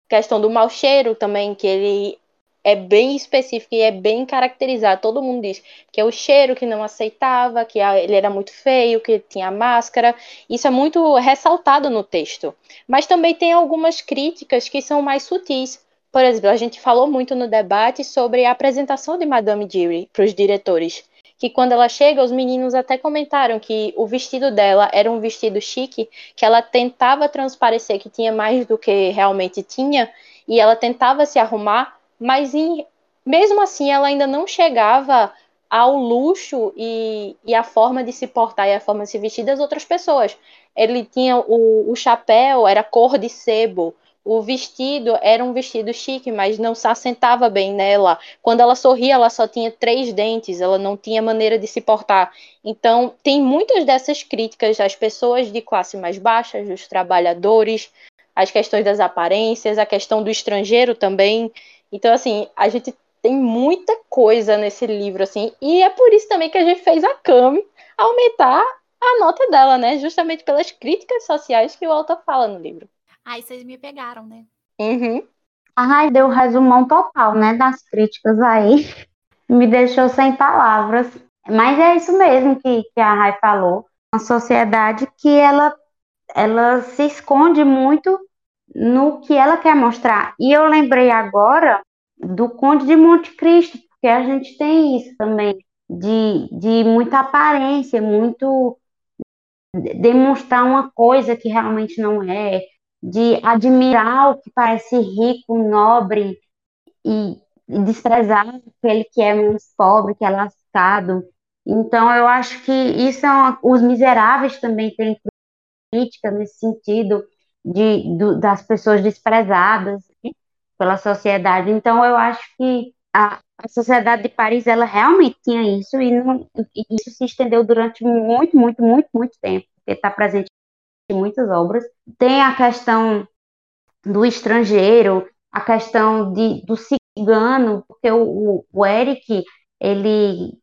S3: questão do mau cheiro também, que ele é bem específico e é bem caracterizado. Todo mundo diz que é o cheiro que não aceitava, que ele era muito feio, que tinha máscara. Isso é muito ressaltado no texto. Mas também tem algumas críticas que são mais sutis. Por exemplo, a gente falou muito no debate sobre a apresentação de Madame Deary para os diretores que quando ela chega, os meninos até comentaram que o vestido dela era um vestido chique, que ela tentava transparecer que tinha mais do que realmente tinha, e ela tentava se arrumar, mas em, mesmo assim ela ainda não chegava ao luxo e, e a forma de se portar e a forma de se vestir das outras pessoas. Ele tinha o, o chapéu, era cor de sebo, o vestido era um vestido chique, mas não se assentava bem nela. Quando ela sorria, ela só tinha três dentes, ela não tinha maneira de se portar. Então, tem muitas dessas críticas às pessoas de classe mais baixa, dos trabalhadores, as questões das aparências, a questão do estrangeiro também. Então, assim, a gente tem muita coisa nesse livro, assim, e é por isso também que a gente fez a Cami aumentar a nota dela, né? Justamente pelas críticas sociais que o autor fala no livro.
S1: Aí vocês me pegaram, né?
S3: Uhum.
S2: Ai, deu resumão total, né, das críticas aí. Me deixou sem palavras. Mas é isso mesmo que, que a Rai falou. Uma sociedade que ela, ela se esconde muito no que ela quer mostrar. E eu lembrei agora do Conde de Monte Cristo, porque a gente tem isso também, de, de muita aparência, muito demonstrar uma coisa que realmente não é, de admirar o que parece rico, nobre e, desprezar aquele que é menos pobre, que é lascado. Então, eu acho que isso é uma, os miseráveis também têm crítica nesse sentido de, do, das pessoas desprezadas né, pela sociedade. Então, eu acho que a, a sociedade de Paris ela realmente tinha isso e, não, e isso se estendeu durante muito, muito, muito, muito tempo, porque está presente muitas obras. Tem a questão do estrangeiro, a questão de, do cigano, porque o, o Eric, ele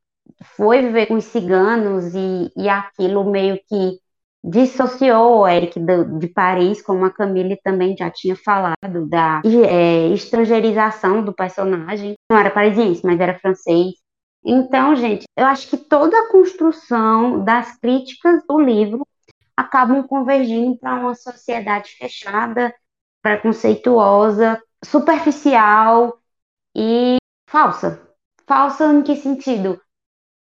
S2: foi viver com os ciganos e, e aquilo meio que dissociou o Eric do, de Paris, como a Camille também já tinha falado, da é, estrangeirização do personagem. Não era parisiense, mas era francês. Então, gente, eu acho que toda a construção das críticas do livro acabam convergindo para uma sociedade fechada, preconceituosa, superficial e falsa. Falsa em que sentido?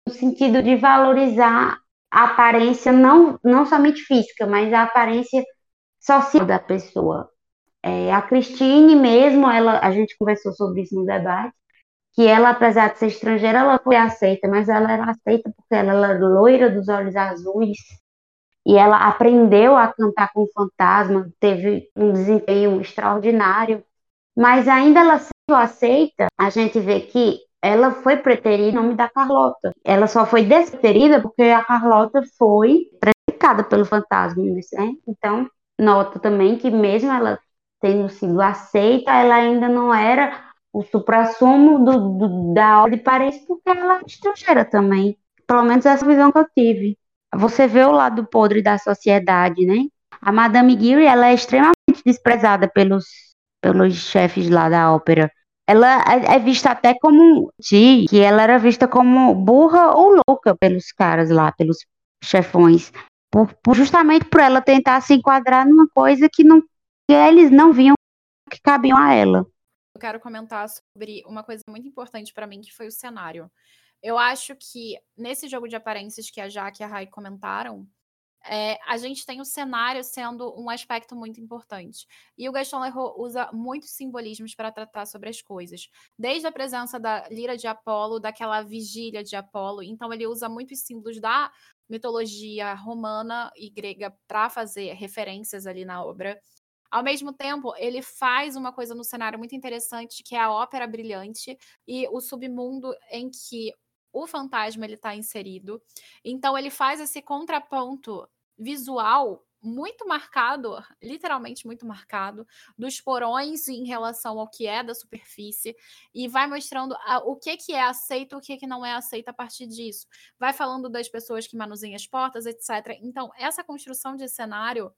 S2: No sentido de valorizar a aparência não, não somente física, mas a aparência social da pessoa. É, a Cristine mesmo, ela, a gente conversou sobre isso no debate, que ela, apesar de ser estrangeira, ela foi aceita, mas ela era aceita porque ela era loira dos olhos azuis, e ela aprendeu a cantar com o fantasma, teve um desempenho extraordinário, mas ainda ela sendo aceita, a gente vê que ela foi preterida em nome da Carlota. Ela só foi despreterida porque a Carlota foi predicada pelo fantasma, né? Então, nota também que mesmo ela tendo sido aceita, ela ainda não era o suprassumo do, do, da ordem de Paris, porque ela é estrangeira também. Pelo menos essa visão que eu tive você vê o lado podre da sociedade, né? A Madame Geary, ela é extremamente desprezada pelos, pelos chefes lá da ópera. Ela é, é vista até como que ela era vista como burra ou louca pelos caras lá, pelos chefões, por, por justamente por ela tentar se enquadrar numa coisa que não que eles não viam que cabiam a ela.
S1: Eu quero comentar sobre uma coisa muito importante para mim, que foi o cenário. Eu acho que nesse jogo de aparências que a Jaque e a Rai comentaram, é, a gente tem o cenário sendo um aspecto muito importante. E o Gaston Leroux usa muitos simbolismos para tratar sobre as coisas. Desde a presença da lira de Apolo, daquela vigília de Apolo. Então, ele usa muitos símbolos da mitologia romana e grega para fazer referências ali na obra. Ao mesmo tempo, ele faz uma coisa no cenário muito interessante, que é a ópera brilhante e o submundo em que o fantasma ele está inserido. Então ele faz esse contraponto visual muito marcado, literalmente muito marcado, dos porões em relação ao que é da superfície e vai mostrando a, o que que é aceito, o que que não é aceito a partir disso. Vai falando das pessoas que manuseiam as portas, etc. Então, essa construção de cenário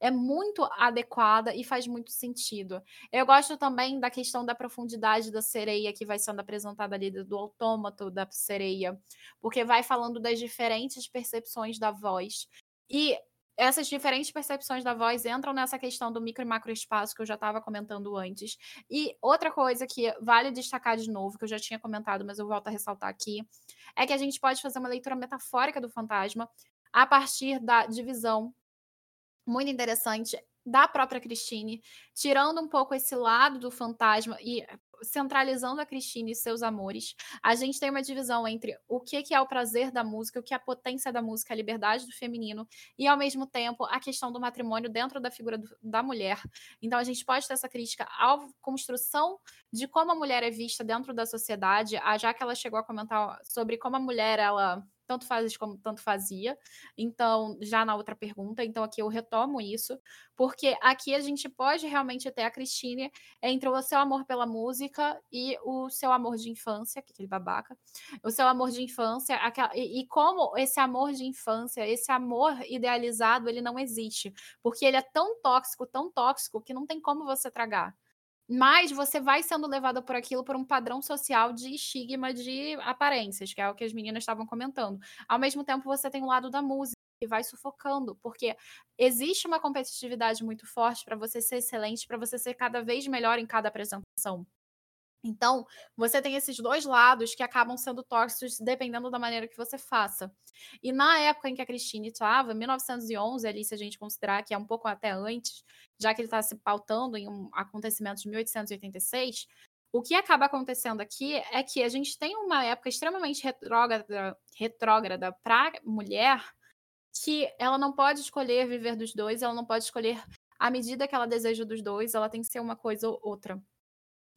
S1: é muito adequada e faz muito sentido. Eu gosto também da questão da profundidade da sereia que vai sendo apresentada ali do autômato da sereia, porque vai falando das diferentes percepções da voz. E essas diferentes percepções da voz entram nessa questão do micro e macro espaço que eu já estava comentando antes. E outra coisa que vale destacar de novo, que eu já tinha comentado, mas eu volto a ressaltar aqui, é que a gente pode fazer uma leitura metafórica do fantasma a partir da divisão muito interessante da própria Christine, tirando um pouco esse lado do fantasma e centralizando a Christine e seus amores. A gente tem uma divisão entre o que, que é o prazer da música, o que é a potência da música, a liberdade do feminino, e ao mesmo tempo a questão do matrimônio dentro da figura do, da mulher. Então a gente pode ter essa crítica à construção de como a mulher é vista dentro da sociedade, já que ela chegou a comentar sobre como a mulher ela tanto faz como tanto fazia. Então, já na outra pergunta, então aqui eu retomo isso, porque aqui a gente pode realmente ter a Cristine entre o seu amor pela música e o seu amor de infância, que aquele babaca, o seu amor de infância, aquela, e, e como esse amor de infância, esse amor idealizado, ele não existe, porque ele é tão tóxico, tão tóxico, que não tem como você tragar mas você vai sendo levada por aquilo por um padrão social de estigma de aparências, que é o que as meninas estavam comentando. Ao mesmo tempo, você tem o lado da música que vai sufocando, porque existe uma competitividade muito forte para você ser excelente, para você ser cada vez melhor em cada apresentação. Então, você tem esses dois lados que acabam sendo tóxicos dependendo da maneira que você faça. E na época em que a Christine estava, 1911, ali, se a gente considerar que é um pouco até antes, já que ele está se pautando em um acontecimento de 1886, o que acaba acontecendo aqui é que a gente tem uma época extremamente retrógrada, retrógrada para mulher que ela não pode escolher viver dos dois, ela não pode escolher a medida que ela deseja dos dois, ela tem que ser uma coisa ou outra.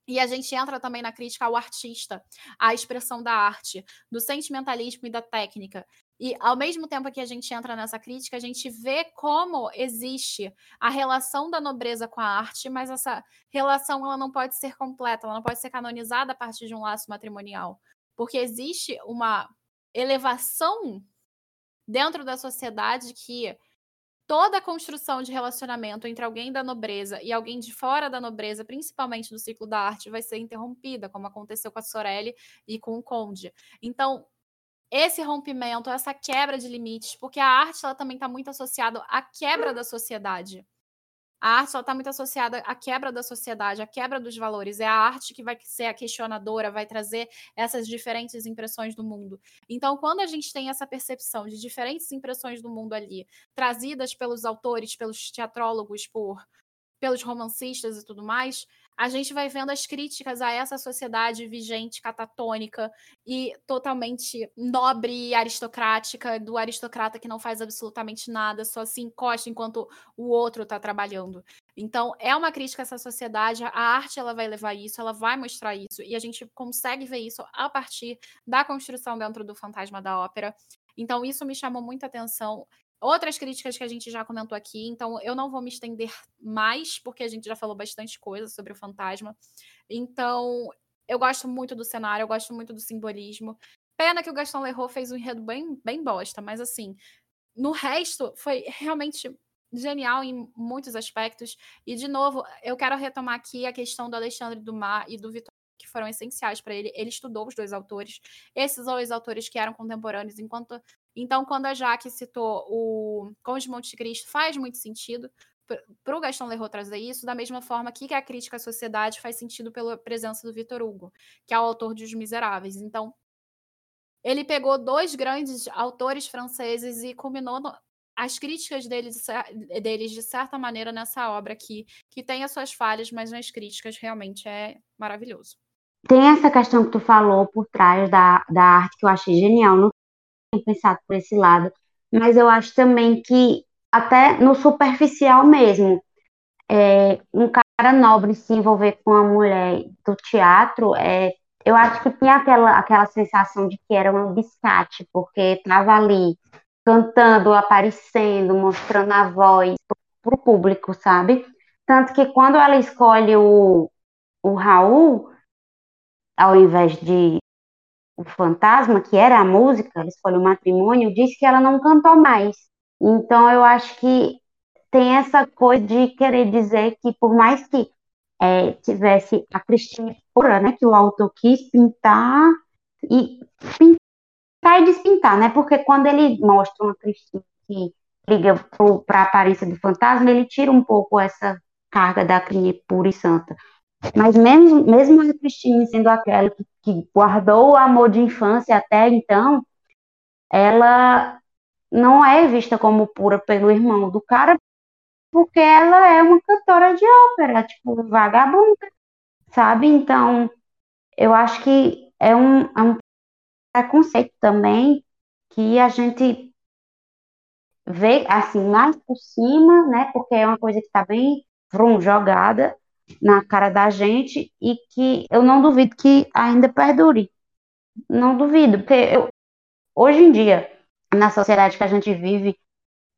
S1: E a gente entra também na crítica ao artista, à expressão da arte, do sentimentalismo e da técnica. E ao mesmo tempo que a gente entra nessa crítica, a gente vê como existe a relação da nobreza com a arte, mas essa relação ela não pode ser completa, ela não pode ser canonizada a partir de um laço matrimonial, porque existe uma elevação dentro da sociedade que toda a construção de relacionamento entre alguém da nobreza e alguém de fora da nobreza, principalmente do ciclo da arte, vai ser interrompida, como aconteceu com a Sorelli e com o Conde. Então, esse rompimento, essa quebra de limites, porque a arte ela também está muito associada à quebra da sociedade. A arte está muito associada à quebra da sociedade, à quebra dos valores. É a arte que vai ser a questionadora, vai trazer essas diferentes impressões do mundo. Então, quando a gente tem essa percepção de diferentes impressões do mundo ali, trazidas pelos autores, pelos teatrólogos, por pelos romancistas e tudo mais, a gente vai vendo as críticas a essa sociedade vigente, catatônica e totalmente nobre e aristocrática, do aristocrata que não faz absolutamente nada, só se encosta enquanto o outro está trabalhando. Então, é uma crítica a essa sociedade, a arte ela vai levar isso, ela vai mostrar isso, e a gente consegue ver isso a partir da construção dentro do fantasma da ópera. Então, isso me chamou muita atenção outras críticas que a gente já comentou aqui, então eu não vou me estender mais, porque a gente já falou bastante coisa sobre o fantasma. Então, eu gosto muito do cenário, eu gosto muito do simbolismo. Pena que o Gaston Leroux fez um enredo bem, bem bosta, mas assim, no resto foi realmente genial em muitos aspectos. E, de novo, eu quero retomar aqui a questão do Alexandre Dumas e do Vitor que foram essenciais para ele. Ele estudou os dois autores, esses dois autores que eram contemporâneos, enquanto então quando a Jaque citou o Conde de Monte Cristo, faz muito sentido para o Gaston Leroux trazer isso, da mesma forma que a crítica à sociedade faz sentido pela presença do Victor Hugo, que é o autor de Os Miseráveis. Então, ele pegou dois grandes autores franceses e culminou no, as críticas deles, deles, de certa maneira, nessa obra aqui, que tem as suas falhas, mas nas críticas realmente é maravilhoso.
S2: Tem essa questão que tu falou por trás da, da arte que eu achei genial, não tinha pensado por esse lado, mas eu acho também que, até no superficial mesmo, é, um cara nobre se envolver com uma mulher do teatro é eu acho que tinha aquela, aquela sensação de que era um biscate, porque estava ali cantando, aparecendo, mostrando a voz para o público, sabe? Tanto que quando ela escolhe o, o Raul, ao invés de o fantasma, que era a música, ela escolhe o matrimônio, diz que ela não cantou mais. Então eu acho que tem essa coisa de querer dizer que por mais que é, tivesse a Cristina Pura, né, que o autor quis pintar e pintar e despintar, né, porque quando ele mostra uma Cristina que liga para a aparência do fantasma, ele tira um pouco essa carga da Cristina pura e santa. Mas mesmo, mesmo a Cristina sendo aquela que, que guardou o amor de infância até então, ela não é vista como pura pelo irmão do cara, porque ela é uma cantora de ópera, tipo, vagabunda, sabe? Então, eu acho que é um, é um preconceito também que a gente vê, assim, mais por cima, né? Porque é uma coisa que está bem vrum, jogada na cara da gente e que eu não duvido que ainda perdure. Não duvido, porque eu, hoje em dia, na sociedade que a gente vive,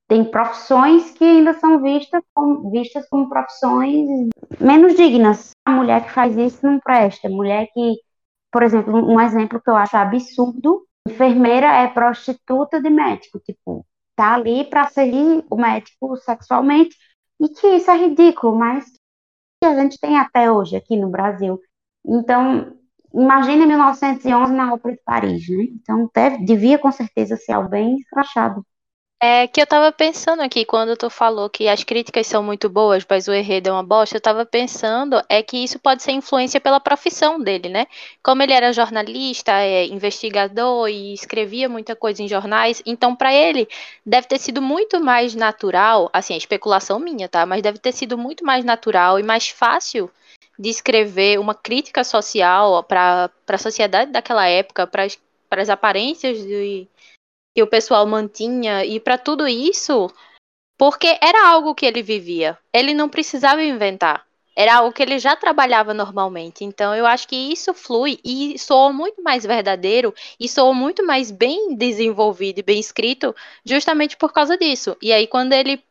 S2: tem profissões que ainda são vistas como, vistas como profissões menos dignas. A mulher que faz isso não presta. Mulher que, por exemplo, um exemplo que eu acho absurdo, enfermeira é prostituta de médico, tipo, tá ali para servir o médico sexualmente, e que isso é ridículo, mas que a gente tem até hoje aqui no Brasil. Então, imagine 1911 na Ópera de Paris, né? Então, deve, devia com certeza ser algo bem escrachado.
S3: É que eu tava pensando aqui, quando tu falou que as críticas são muito boas, mas o enredo é uma bosta, eu tava pensando é que isso pode ser influência pela profissão dele, né? Como ele era jornalista, é, investigador e escrevia muita coisa em jornais, então para ele deve ter sido muito mais natural, assim, é especulação minha, tá? Mas deve ter sido muito mais natural e mais fácil de escrever uma crítica social para a sociedade daquela época, para as aparências de que o pessoal mantinha e para tudo isso, porque era algo que ele vivia. Ele não precisava inventar. Era algo que ele já trabalhava normalmente. Então eu acho que isso flui e soa muito mais verdadeiro e soa muito mais bem desenvolvido e bem escrito justamente por causa disso. E aí quando ele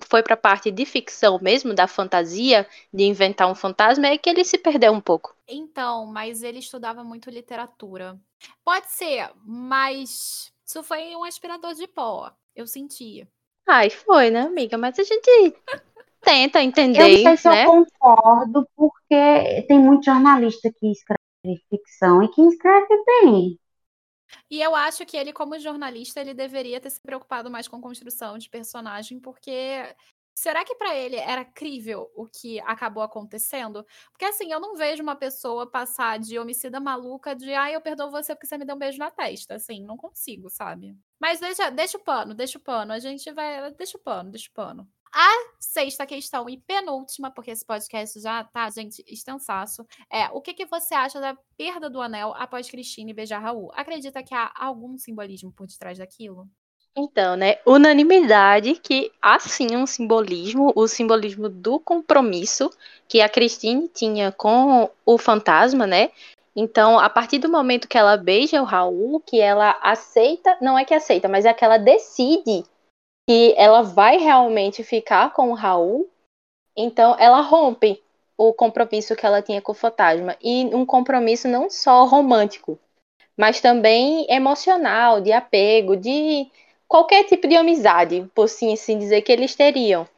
S3: foi para a parte de ficção mesmo, da fantasia, de inventar um fantasma, é que ele se perdeu um pouco.
S1: Então, mas ele estudava muito literatura. Pode ser, mas isso foi um aspirador de pó. Eu sentia.
S3: Ai, foi, né, amiga? Mas a gente tenta entender. Eu
S2: não sei se
S3: né?
S2: eu concordo, porque tem muito jornalista que escreve ficção e que escreve bem.
S1: E eu acho que ele, como jornalista, ele deveria ter se preocupado mais com construção de personagem, porque Será que para ele era crível o que acabou acontecendo? Porque assim, eu não vejo uma pessoa passar de homicida maluca de ah, eu perdoo você porque você me deu um beijo na testa. Assim, não consigo, sabe? Mas deixa, deixa o pano, deixa o pano. A gente vai. Deixa o pano, deixa o pano. A sexta questão e penúltima, porque esse podcast já tá, gente, extensaço, é o que, que você acha da perda do anel após Cristina beijar Raul? Acredita que há algum simbolismo por detrás daquilo?
S3: Então, né, unanimidade que há sim um simbolismo, o simbolismo do compromisso que a Christine tinha com o fantasma, né? Então, a partir do momento que ela beija o Raul, que ela aceita, não é que aceita, mas é que ela decide que ela vai realmente ficar com o Raul, então ela rompe o compromisso que ela tinha com o fantasma. E um compromisso não só romântico, mas também emocional, de apego, de qualquer tipo de amizade, por sim assim dizer, que eles teriam.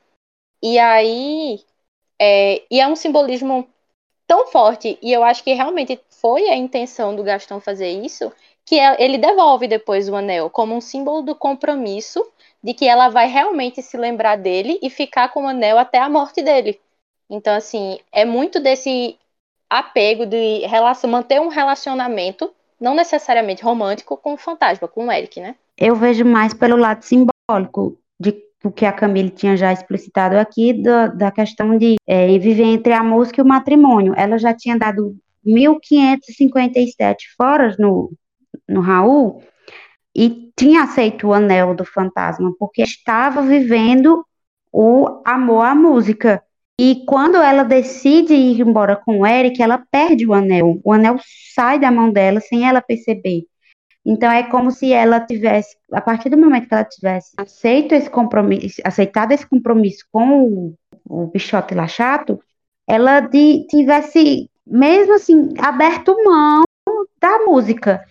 S3: E aí. É, e é um simbolismo tão forte, e eu acho que realmente foi a intenção do Gastão fazer isso, que é, ele devolve depois o anel como um símbolo do compromisso de que ela vai realmente se lembrar dele e ficar com o anel até a morte dele. Então, assim, é muito desse apego de relação, manter um relacionamento, não necessariamente romântico, com o fantasma, com o Eric, né?
S2: Eu vejo mais pelo lado simbólico de o que a Camille tinha já explicitado aqui, do, da questão de é, viver entre a música e o matrimônio. Ela já tinha dado 1.557 foras no, no Raul e tinha aceito o anel do fantasma, porque estava vivendo o amor à música. E quando ela decide ir embora com o Eric, ela perde o anel. O anel sai da mão dela sem ela perceber. Então é como se ela tivesse, a partir do momento que ela tivesse aceito esse compromisso, aceitado esse compromisso com o, o Bichote lá chato, ela de, tivesse, mesmo assim, aberto mão da música.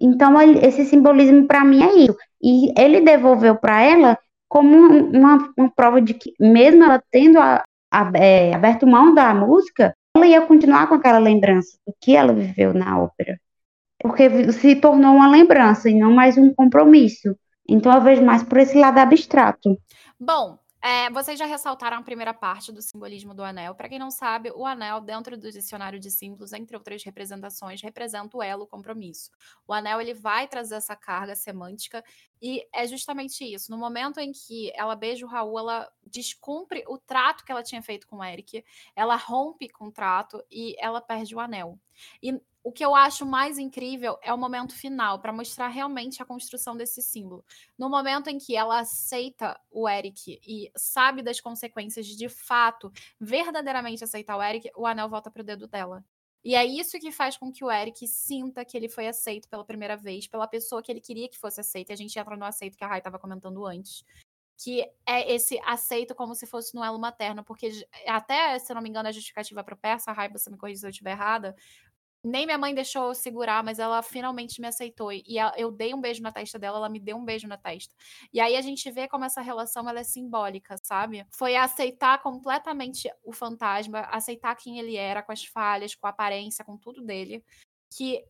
S2: Então esse simbolismo para mim é isso. E ele devolveu para ela como uma, uma, prova de que, mesmo ela tendo a, a, é, aberto mão da música, ela ia continuar com aquela lembrança do que ela viveu na ópera porque se tornou uma lembrança e não mais um compromisso. Então eu vejo mais por esse lado abstrato.
S1: Bom, é, vocês já ressaltaram a primeira parte do simbolismo do anel. Para quem não sabe, o anel, dentro do dicionário de símbolos, entre outras representações, representa o elo, o compromisso. O anel ele vai trazer essa carga semântica e é justamente isso. No momento em que ela beija o Raul, ela descumpre o trato que ela tinha feito com o Eric, ela rompe com o trato e ela perde o anel. E o que eu acho mais incrível é o momento final, para mostrar realmente a construção desse símbolo. No momento em que ela aceita o Eric e sabe das consequências de, de fato, verdadeiramente aceitar o Eric, o anel volta para o dedo dela. E é isso que faz com que o Eric sinta que ele foi aceito pela primeira vez, pela pessoa que ele queria que fosse aceita. A gente entra no aceito que a Rai estava comentando antes. Que é esse aceito como se fosse no elo materno, porque até, se não me engano, a justificativa para o Persa, a Rai, você me corrija se eu estiver errada, nem minha mãe deixou eu segurar, mas ela finalmente me aceitou. E eu dei um beijo na testa dela, ela me deu um beijo na testa. E aí a gente vê como essa relação ela é simbólica, sabe? Foi aceitar completamente o fantasma, aceitar quem ele era, com as falhas, com a aparência, com tudo dele. Que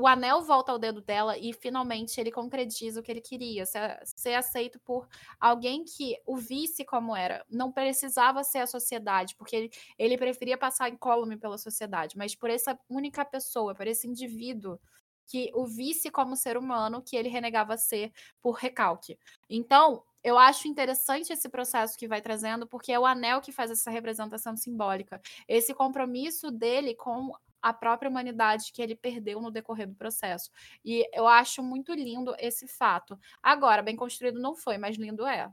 S1: o anel volta ao dedo dela e finalmente ele concretiza o que ele queria, ser, ser, aceito por alguém que o visse como era. Não precisava ser a sociedade, porque ele, ele preferia passar incólume pela sociedade, mas por essa única pessoa, por esse indivíduo que o visse como ser humano que ele renegava ser por recalque. Então, eu acho interessante esse processo que vai trazendo, porque é o anel que faz essa representação simbólica. Esse compromisso dele com a própria humanidade que ele perdeu no decorrer do processo. E eu acho muito lindo esse fato. Agora, bem construído não foi, mas lindo é.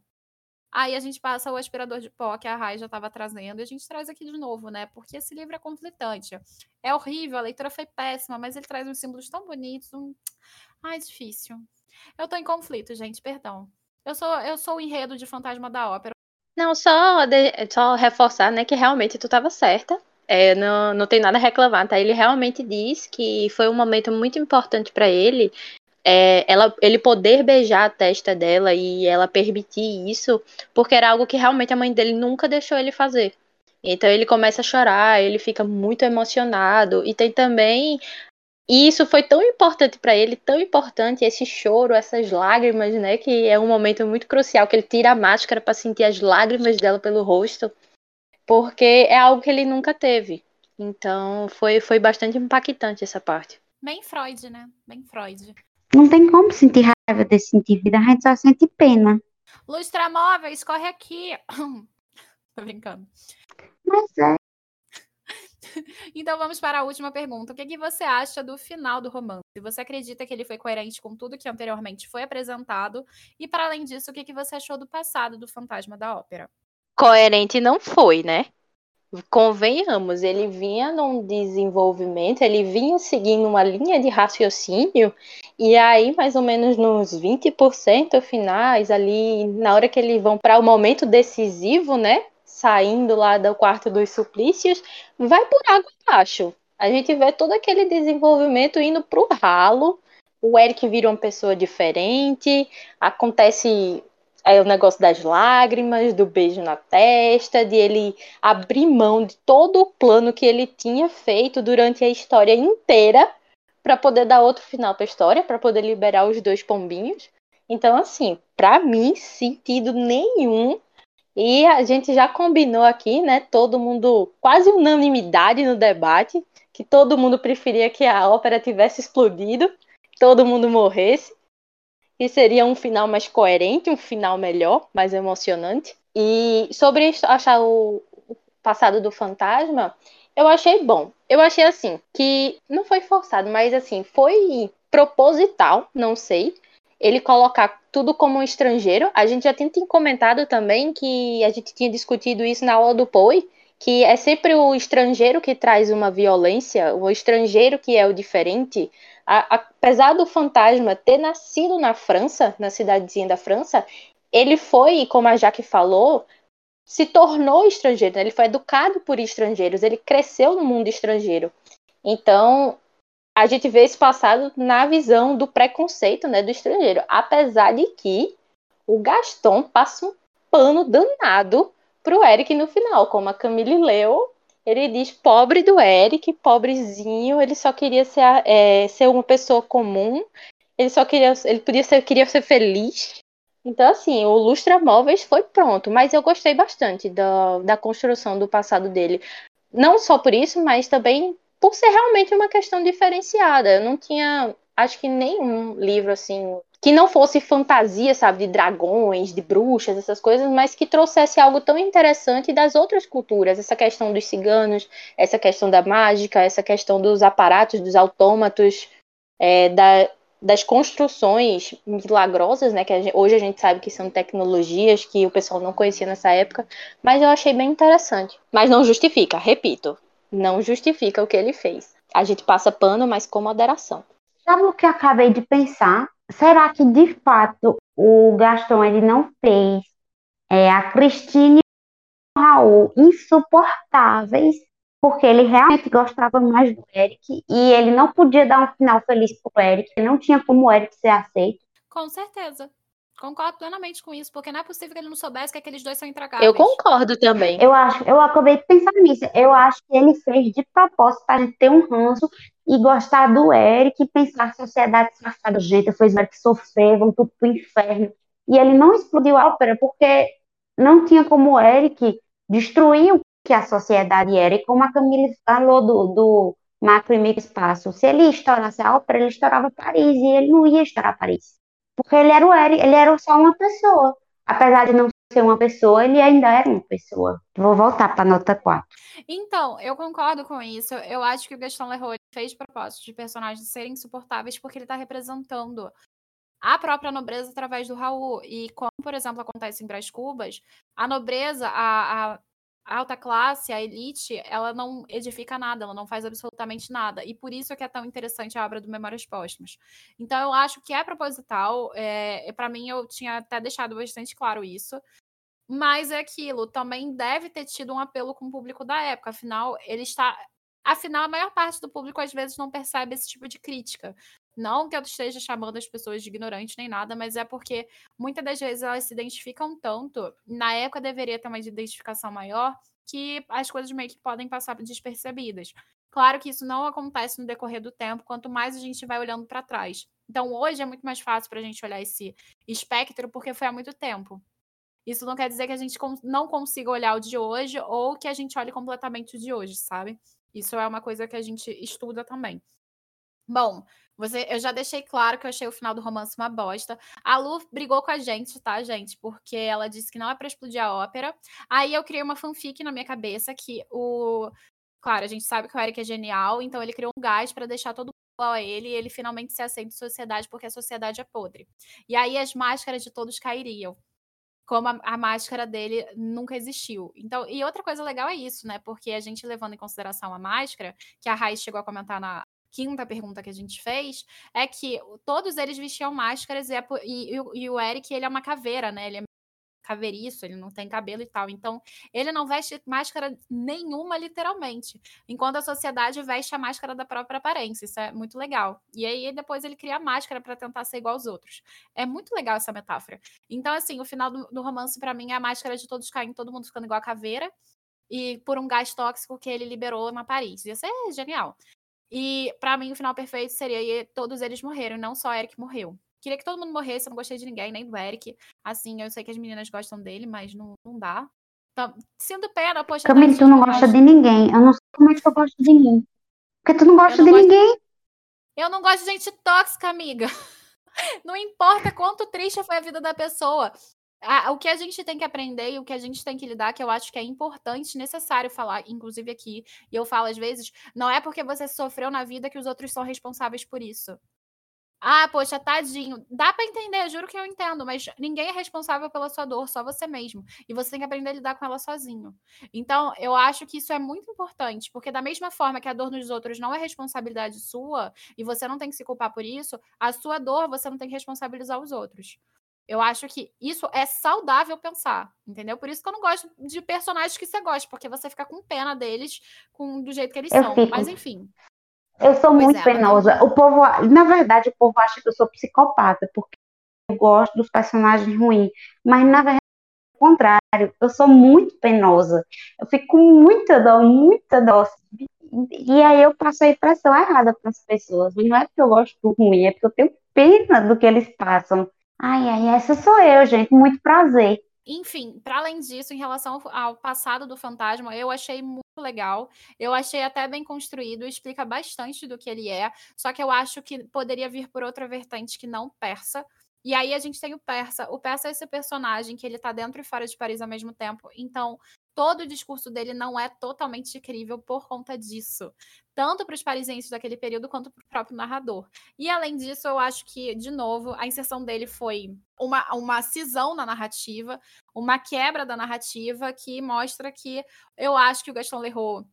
S1: Aí a gente passa o aspirador de pó que a Rai já estava trazendo e a gente traz aqui de novo, né? Porque esse livro é conflitante. É horrível, a leitura foi péssima, mas ele traz uns símbolos tão bonitos. Um... Ai, difícil. Eu tô em conflito, gente, perdão. Eu sou, eu sou o enredo de Fantasma da Ópera.
S3: Não, só, de, só reforçar, né, que realmente tu estava certa. É, não, não tem nada a reclamar, tá? Ele realmente diz que foi um momento muito importante para ele. É, ela, ele poder beijar a testa dela e ela permitir isso, porque era algo que realmente a mãe dele nunca deixou ele fazer. Então ele começa a chorar, ele fica muito emocionado e tem também e isso foi tão importante para ele, tão importante esse choro, essas lágrimas, né, que é um momento muito crucial que ele tira a máscara para sentir as lágrimas dela pelo rosto porque é algo que ele nunca teve. Então foi, foi bastante impactante essa parte.
S1: Bem Freud, né? Bem Freud.
S2: Não tem como sentir raiva de sentir vida, a gente só sente pena.
S1: Lustramóveis, corre aqui. Tô brincando.
S2: Mas é.
S1: Então vamos para a última pergunta. O que, que você acha do final do romance? Você acredita que ele foi coerente com tudo que anteriormente foi apresentado? E para além disso, o que, que você achou do passado do fantasma da ópera?
S3: Coerente não foi, né? Convenhamos, ele vinha num desenvolvimento, ele vinha seguindo uma linha de raciocínio, e aí, mais ou menos nos 20% finais, ali, na hora que eles vão para o momento decisivo, né? Saindo lá do quarto dos suplícios, vai por água abaixo. A gente vê todo aquele desenvolvimento indo para o ralo, o Eric vira uma pessoa diferente, acontece é, o negócio das lágrimas, do beijo na testa, de ele abrir mão de todo o plano que ele tinha feito durante a história inteira para poder dar outro final para a história, para poder liberar os dois pombinhos. Então, assim, para mim, sentido nenhum. E a gente já combinou aqui, né? Todo mundo, quase unanimidade no debate, que todo mundo preferia que a ópera tivesse explodido, todo mundo morresse. E seria um final mais coerente, um final melhor, mais emocionante. E sobre achar o passado do fantasma, eu achei bom. Eu achei assim, que não foi forçado, mas assim, foi proposital, não sei ele colocar tudo como um estrangeiro. A gente já tinha comentado também que a gente tinha discutido isso na aula do POI, que é sempre o estrangeiro que traz uma violência, o estrangeiro que é o diferente. A, apesar do fantasma ter nascido na França, na cidadezinha da França, ele foi, como a Jaque falou, se tornou estrangeiro, né? ele foi educado por estrangeiros, ele cresceu no mundo estrangeiro. Então, a gente vê esse passado na visão do preconceito né, do estrangeiro. Apesar de que o Gaston passa um pano danado pro Eric no final, como a Camille leu. Ele diz pobre do Eric, pobrezinho, ele só queria ser, é, ser uma pessoa comum, ele só queria, ele podia ser, queria ser feliz. Então, assim, o Lustra Móveis foi pronto, mas eu gostei bastante da, da construção do passado dele. Não só por isso, mas também por ser realmente uma questão diferenciada. Eu não tinha, acho que nenhum livro assim que não fosse fantasia, sabe, de dragões, de bruxas, essas coisas, mas que trouxesse algo tão interessante das outras culturas, essa questão dos ciganos, essa questão da mágica, essa questão dos aparatos, dos autômatos, é, da, das construções milagrosas, né, que a gente, hoje a gente sabe que são tecnologias que o pessoal não conhecia nessa época, mas eu achei bem interessante. Mas não justifica, repito, não justifica o que ele fez. A gente passa pano, mas com moderação.
S2: Sabe o que eu acabei de pensar? Será que de fato o Gaston ele não fez é, a Cristine e o Raul insuportáveis porque ele realmente gostava mais do Eric e ele não podia dar um final feliz pro Eric, não tinha como o Eric ser aceito.
S1: Com certeza. Concordo plenamente com isso, porque não é possível que ele não soubesse que aqueles dois são intragáveis.
S3: Eu concordo também.
S2: Eu acho, eu acabei de pensar nisso. Eu acho que ele fez de propósito para gente ter um ranço e gostar do Eric e pensar a sociedade desgraçada, gente, fez o Eric sofrer, vão tudo pro inferno. E ele não explodiu a ópera porque não tinha como o Eric destruir o que a sociedade era. E como a Camille falou do, do macro e micro espaço, se ele estourasse a ópera, ele estourava Paris e ele não ia estourar Paris. Porque ele era o Eric, ele era só uma pessoa. Apesar de não ser uma pessoa, ele ainda era uma pessoa. Vou voltar para nota 4.
S1: Então, eu concordo com isso. Eu acho que o Gaston Leroy fez propósito de personagens serem insuportáveis porque ele está representando a própria nobreza através do Raul. E como, por exemplo, acontece em Brás Cubas, a nobreza, a, a, a alta classe, a elite, ela não edifica nada, ela não faz absolutamente nada. E por isso é que é tão interessante a obra do Memórias Póstumas. Então, eu acho que é proposital. É, para mim, eu tinha até deixado bastante claro isso. Mas é aquilo, também deve ter tido um apelo com o público da época. Afinal, ele está. Afinal, a maior parte do público às vezes não percebe esse tipo de crítica. Não que eu esteja chamando as pessoas de ignorantes nem nada, mas é porque muitas das vezes elas se identificam tanto, na época deveria ter uma identificação maior, que as coisas meio que podem passar despercebidas. Claro que isso não acontece no decorrer do tempo, quanto mais a gente vai olhando para trás. Então, hoje é muito mais fácil para a gente olhar esse espectro, porque foi há muito tempo. Isso não quer dizer que a gente não consiga olhar o de hoje ou que a gente olhe completamente o de hoje, sabe? Isso é uma coisa que a gente estuda também. Bom, você, eu já deixei claro que eu achei o final do romance uma bosta. A Lu brigou com a gente, tá, gente? Porque ela disse que não é para explodir a ópera. Aí eu criei uma fanfic na minha cabeça que o. Claro, a gente sabe que o Eric é genial, então ele criou um gás para deixar todo mundo igual a ele e ele finalmente se aceita em sociedade porque a sociedade é podre. E aí as máscaras de todos cairiam. Como a, a máscara dele nunca existiu. Então, e outra coisa legal é isso, né? Porque a gente levando em consideração a máscara, que a Raiz chegou a comentar na, quinta pergunta que a gente fez, é que todos eles vestiam máscaras e, é e, e, o Eric, ele é uma caveira, né? Ele é caveiriço, ele não tem cabelo e tal. Então, ele não veste máscara nenhuma, literalmente. Enquanto a sociedade veste a máscara da própria aparência. Isso é muito legal. E aí, depois ele cria a máscara para tentar ser igual aos outros. É muito legal essa metáfora. Então, assim, o final do, do romance, para mim, é a máscara de todos caindo, todo mundo ficando igual a caveira. E por um gás tóxico que ele liberou na Paris. Isso é genial. E para mim o final perfeito seria todos eles morreram, não só Eric morreu. Queria que todo mundo morresse, eu não gostei de ninguém, nem do Eric. Assim, eu sei que as meninas gostam dele, mas não, não dá. Tá, sendo pena, poxa.
S2: Camille, tu não gosta de ninguém. Eu não sei como é que tu gosta de mim. Porque tu não gosta não de gosto... ninguém.
S1: Eu não gosto de gente tóxica, amiga. Não importa quanto triste foi a vida da pessoa. o que a gente tem que aprender e o que a gente tem que lidar, que eu acho que é importante, necessário falar, inclusive aqui, e eu falo às vezes, não é porque você sofreu na vida que os outros são responsáveis por isso. Ah, poxa, tadinho. Dá para entender, juro que eu entendo, mas ninguém é responsável pela sua dor, só você mesmo. E você tem que aprender a lidar com ela sozinho. Então, eu acho que isso é muito importante, porque da mesma forma que a dor dos outros não é responsabilidade sua, e você não tem que se culpar por isso, a sua dor você não tem que responsabilizar os outros. Eu acho que isso é saudável pensar, entendeu? Por isso que eu não gosto de personagens que você gosta, porque você fica com pena deles com, do jeito que eles eu são. Fico. Mas enfim.
S2: Eu sou pois muito é, penosa. O povo, na verdade, o povo acha que eu sou psicopata, porque eu gosto dos personagens ruins. Mas, na verdade, é o contrário. Eu sou muito penosa. Eu fico com muita dó, muita dó. E aí eu passo a impressão errada para as pessoas. Não é porque eu gosto do ruim, é porque eu tenho pena do que eles passam. Ai, ai, essa sou eu, gente. Muito prazer.
S1: Enfim, para além disso, em relação ao passado do fantasma, eu achei muito legal. Eu achei até bem construído, explica bastante do que ele é. Só que eu acho que poderia vir por outra vertente que não persa. E aí a gente tem o Persa. O Persa é esse personagem que ele tá dentro e fora de Paris ao mesmo tempo. Então, todo o discurso dele não é totalmente crível por conta disso. Tanto para os parisienses daquele período quanto para o próprio narrador. E além disso, eu acho que, de novo, a inserção dele foi uma, uma cisão na narrativa, uma quebra da narrativa que mostra que eu acho que o Gaston Leroux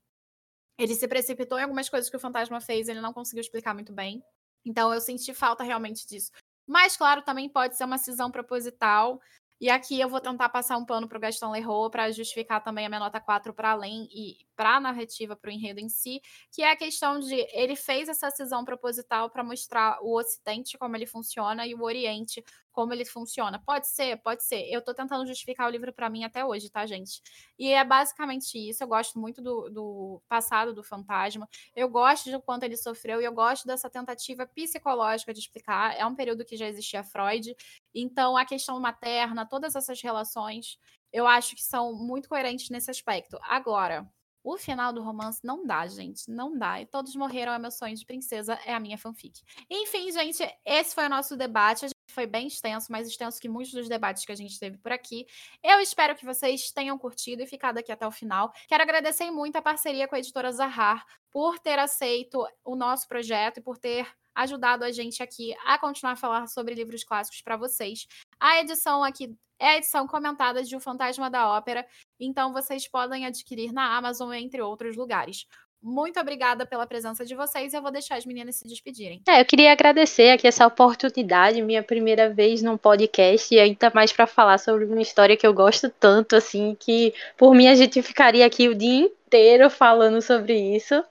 S1: ele se precipitou em algumas coisas que o fantasma fez, ele não conseguiu explicar muito bem. Então eu senti falta realmente disso. Mas, claro, também pode ser uma cisão proposital e aqui eu vou tentar passar um pano para o Gaston Leroux para justificar também a minha nota 4 para além e para a narrativa, para o enredo em si, que é a questão de ele fez essa cisão proposital para mostrar o Ocidente como ele funciona e o Oriente como ele funciona. Pode ser, pode ser. Eu estou tentando justificar o livro para mim até hoje, tá, gente? E é basicamente isso. Eu gosto muito do, do passado do fantasma. Eu gosto de quanto ele sofreu e eu gosto dessa tentativa psicológica de explicar. É um período que já existia Freud. Então, a questão materna, todas essas relações, eu acho que são muito coerentes nesse aspecto. Agora, o final do romance não dá, gente. Não dá. E todos morreram é meu sonho de princesa, é a minha fanfic. Enfim, gente, esse foi o nosso debate foi bem extenso, mais extenso que muitos dos debates que a gente teve por aqui. Eu espero que vocês tenham curtido e ficado aqui até o final. Quero agradecer muito a parceria com a editora Zahar por ter aceito o nosso projeto e por ter ajudado a gente aqui a continuar a falar sobre livros clássicos para vocês. A edição aqui é a edição comentada de O Fantasma da Ópera, então vocês podem adquirir na Amazon, entre outros lugares. Muito obrigada pela presença de vocês. Eu vou deixar as meninas se despedirem.
S3: É, eu queria agradecer aqui essa oportunidade, minha primeira vez num podcast, e ainda mais para falar sobre uma história que eu gosto tanto, assim, que por mim a gente ficaria aqui o dia inteiro falando sobre isso.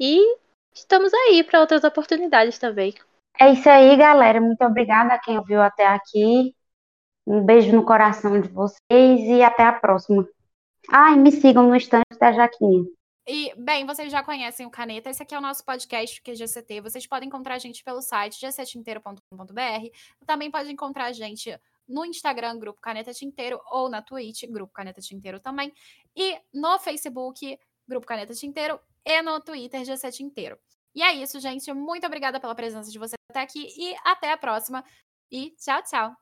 S3: E estamos aí para outras oportunidades também.
S2: É isso aí, galera. Muito obrigada a quem ouviu até aqui. Um beijo no coração de vocês e até a próxima. Ah, e me sigam no estande da Jaquinha.
S1: E, bem, vocês já conhecem o Caneta. Esse aqui é o nosso podcast, que é GCT. Vocês podem encontrar a gente pelo site gctinteiro.com.br. Também pode encontrar a gente no Instagram, Grupo Caneta Tinteiro, ou na Twitch, Grupo Caneta Tinteiro também. E no Facebook, Grupo Caneta Tinteiro, e no Twitter, GC Tinteiro. E é isso, gente. Muito obrigada pela presença de vocês até aqui e até a próxima. E tchau, tchau.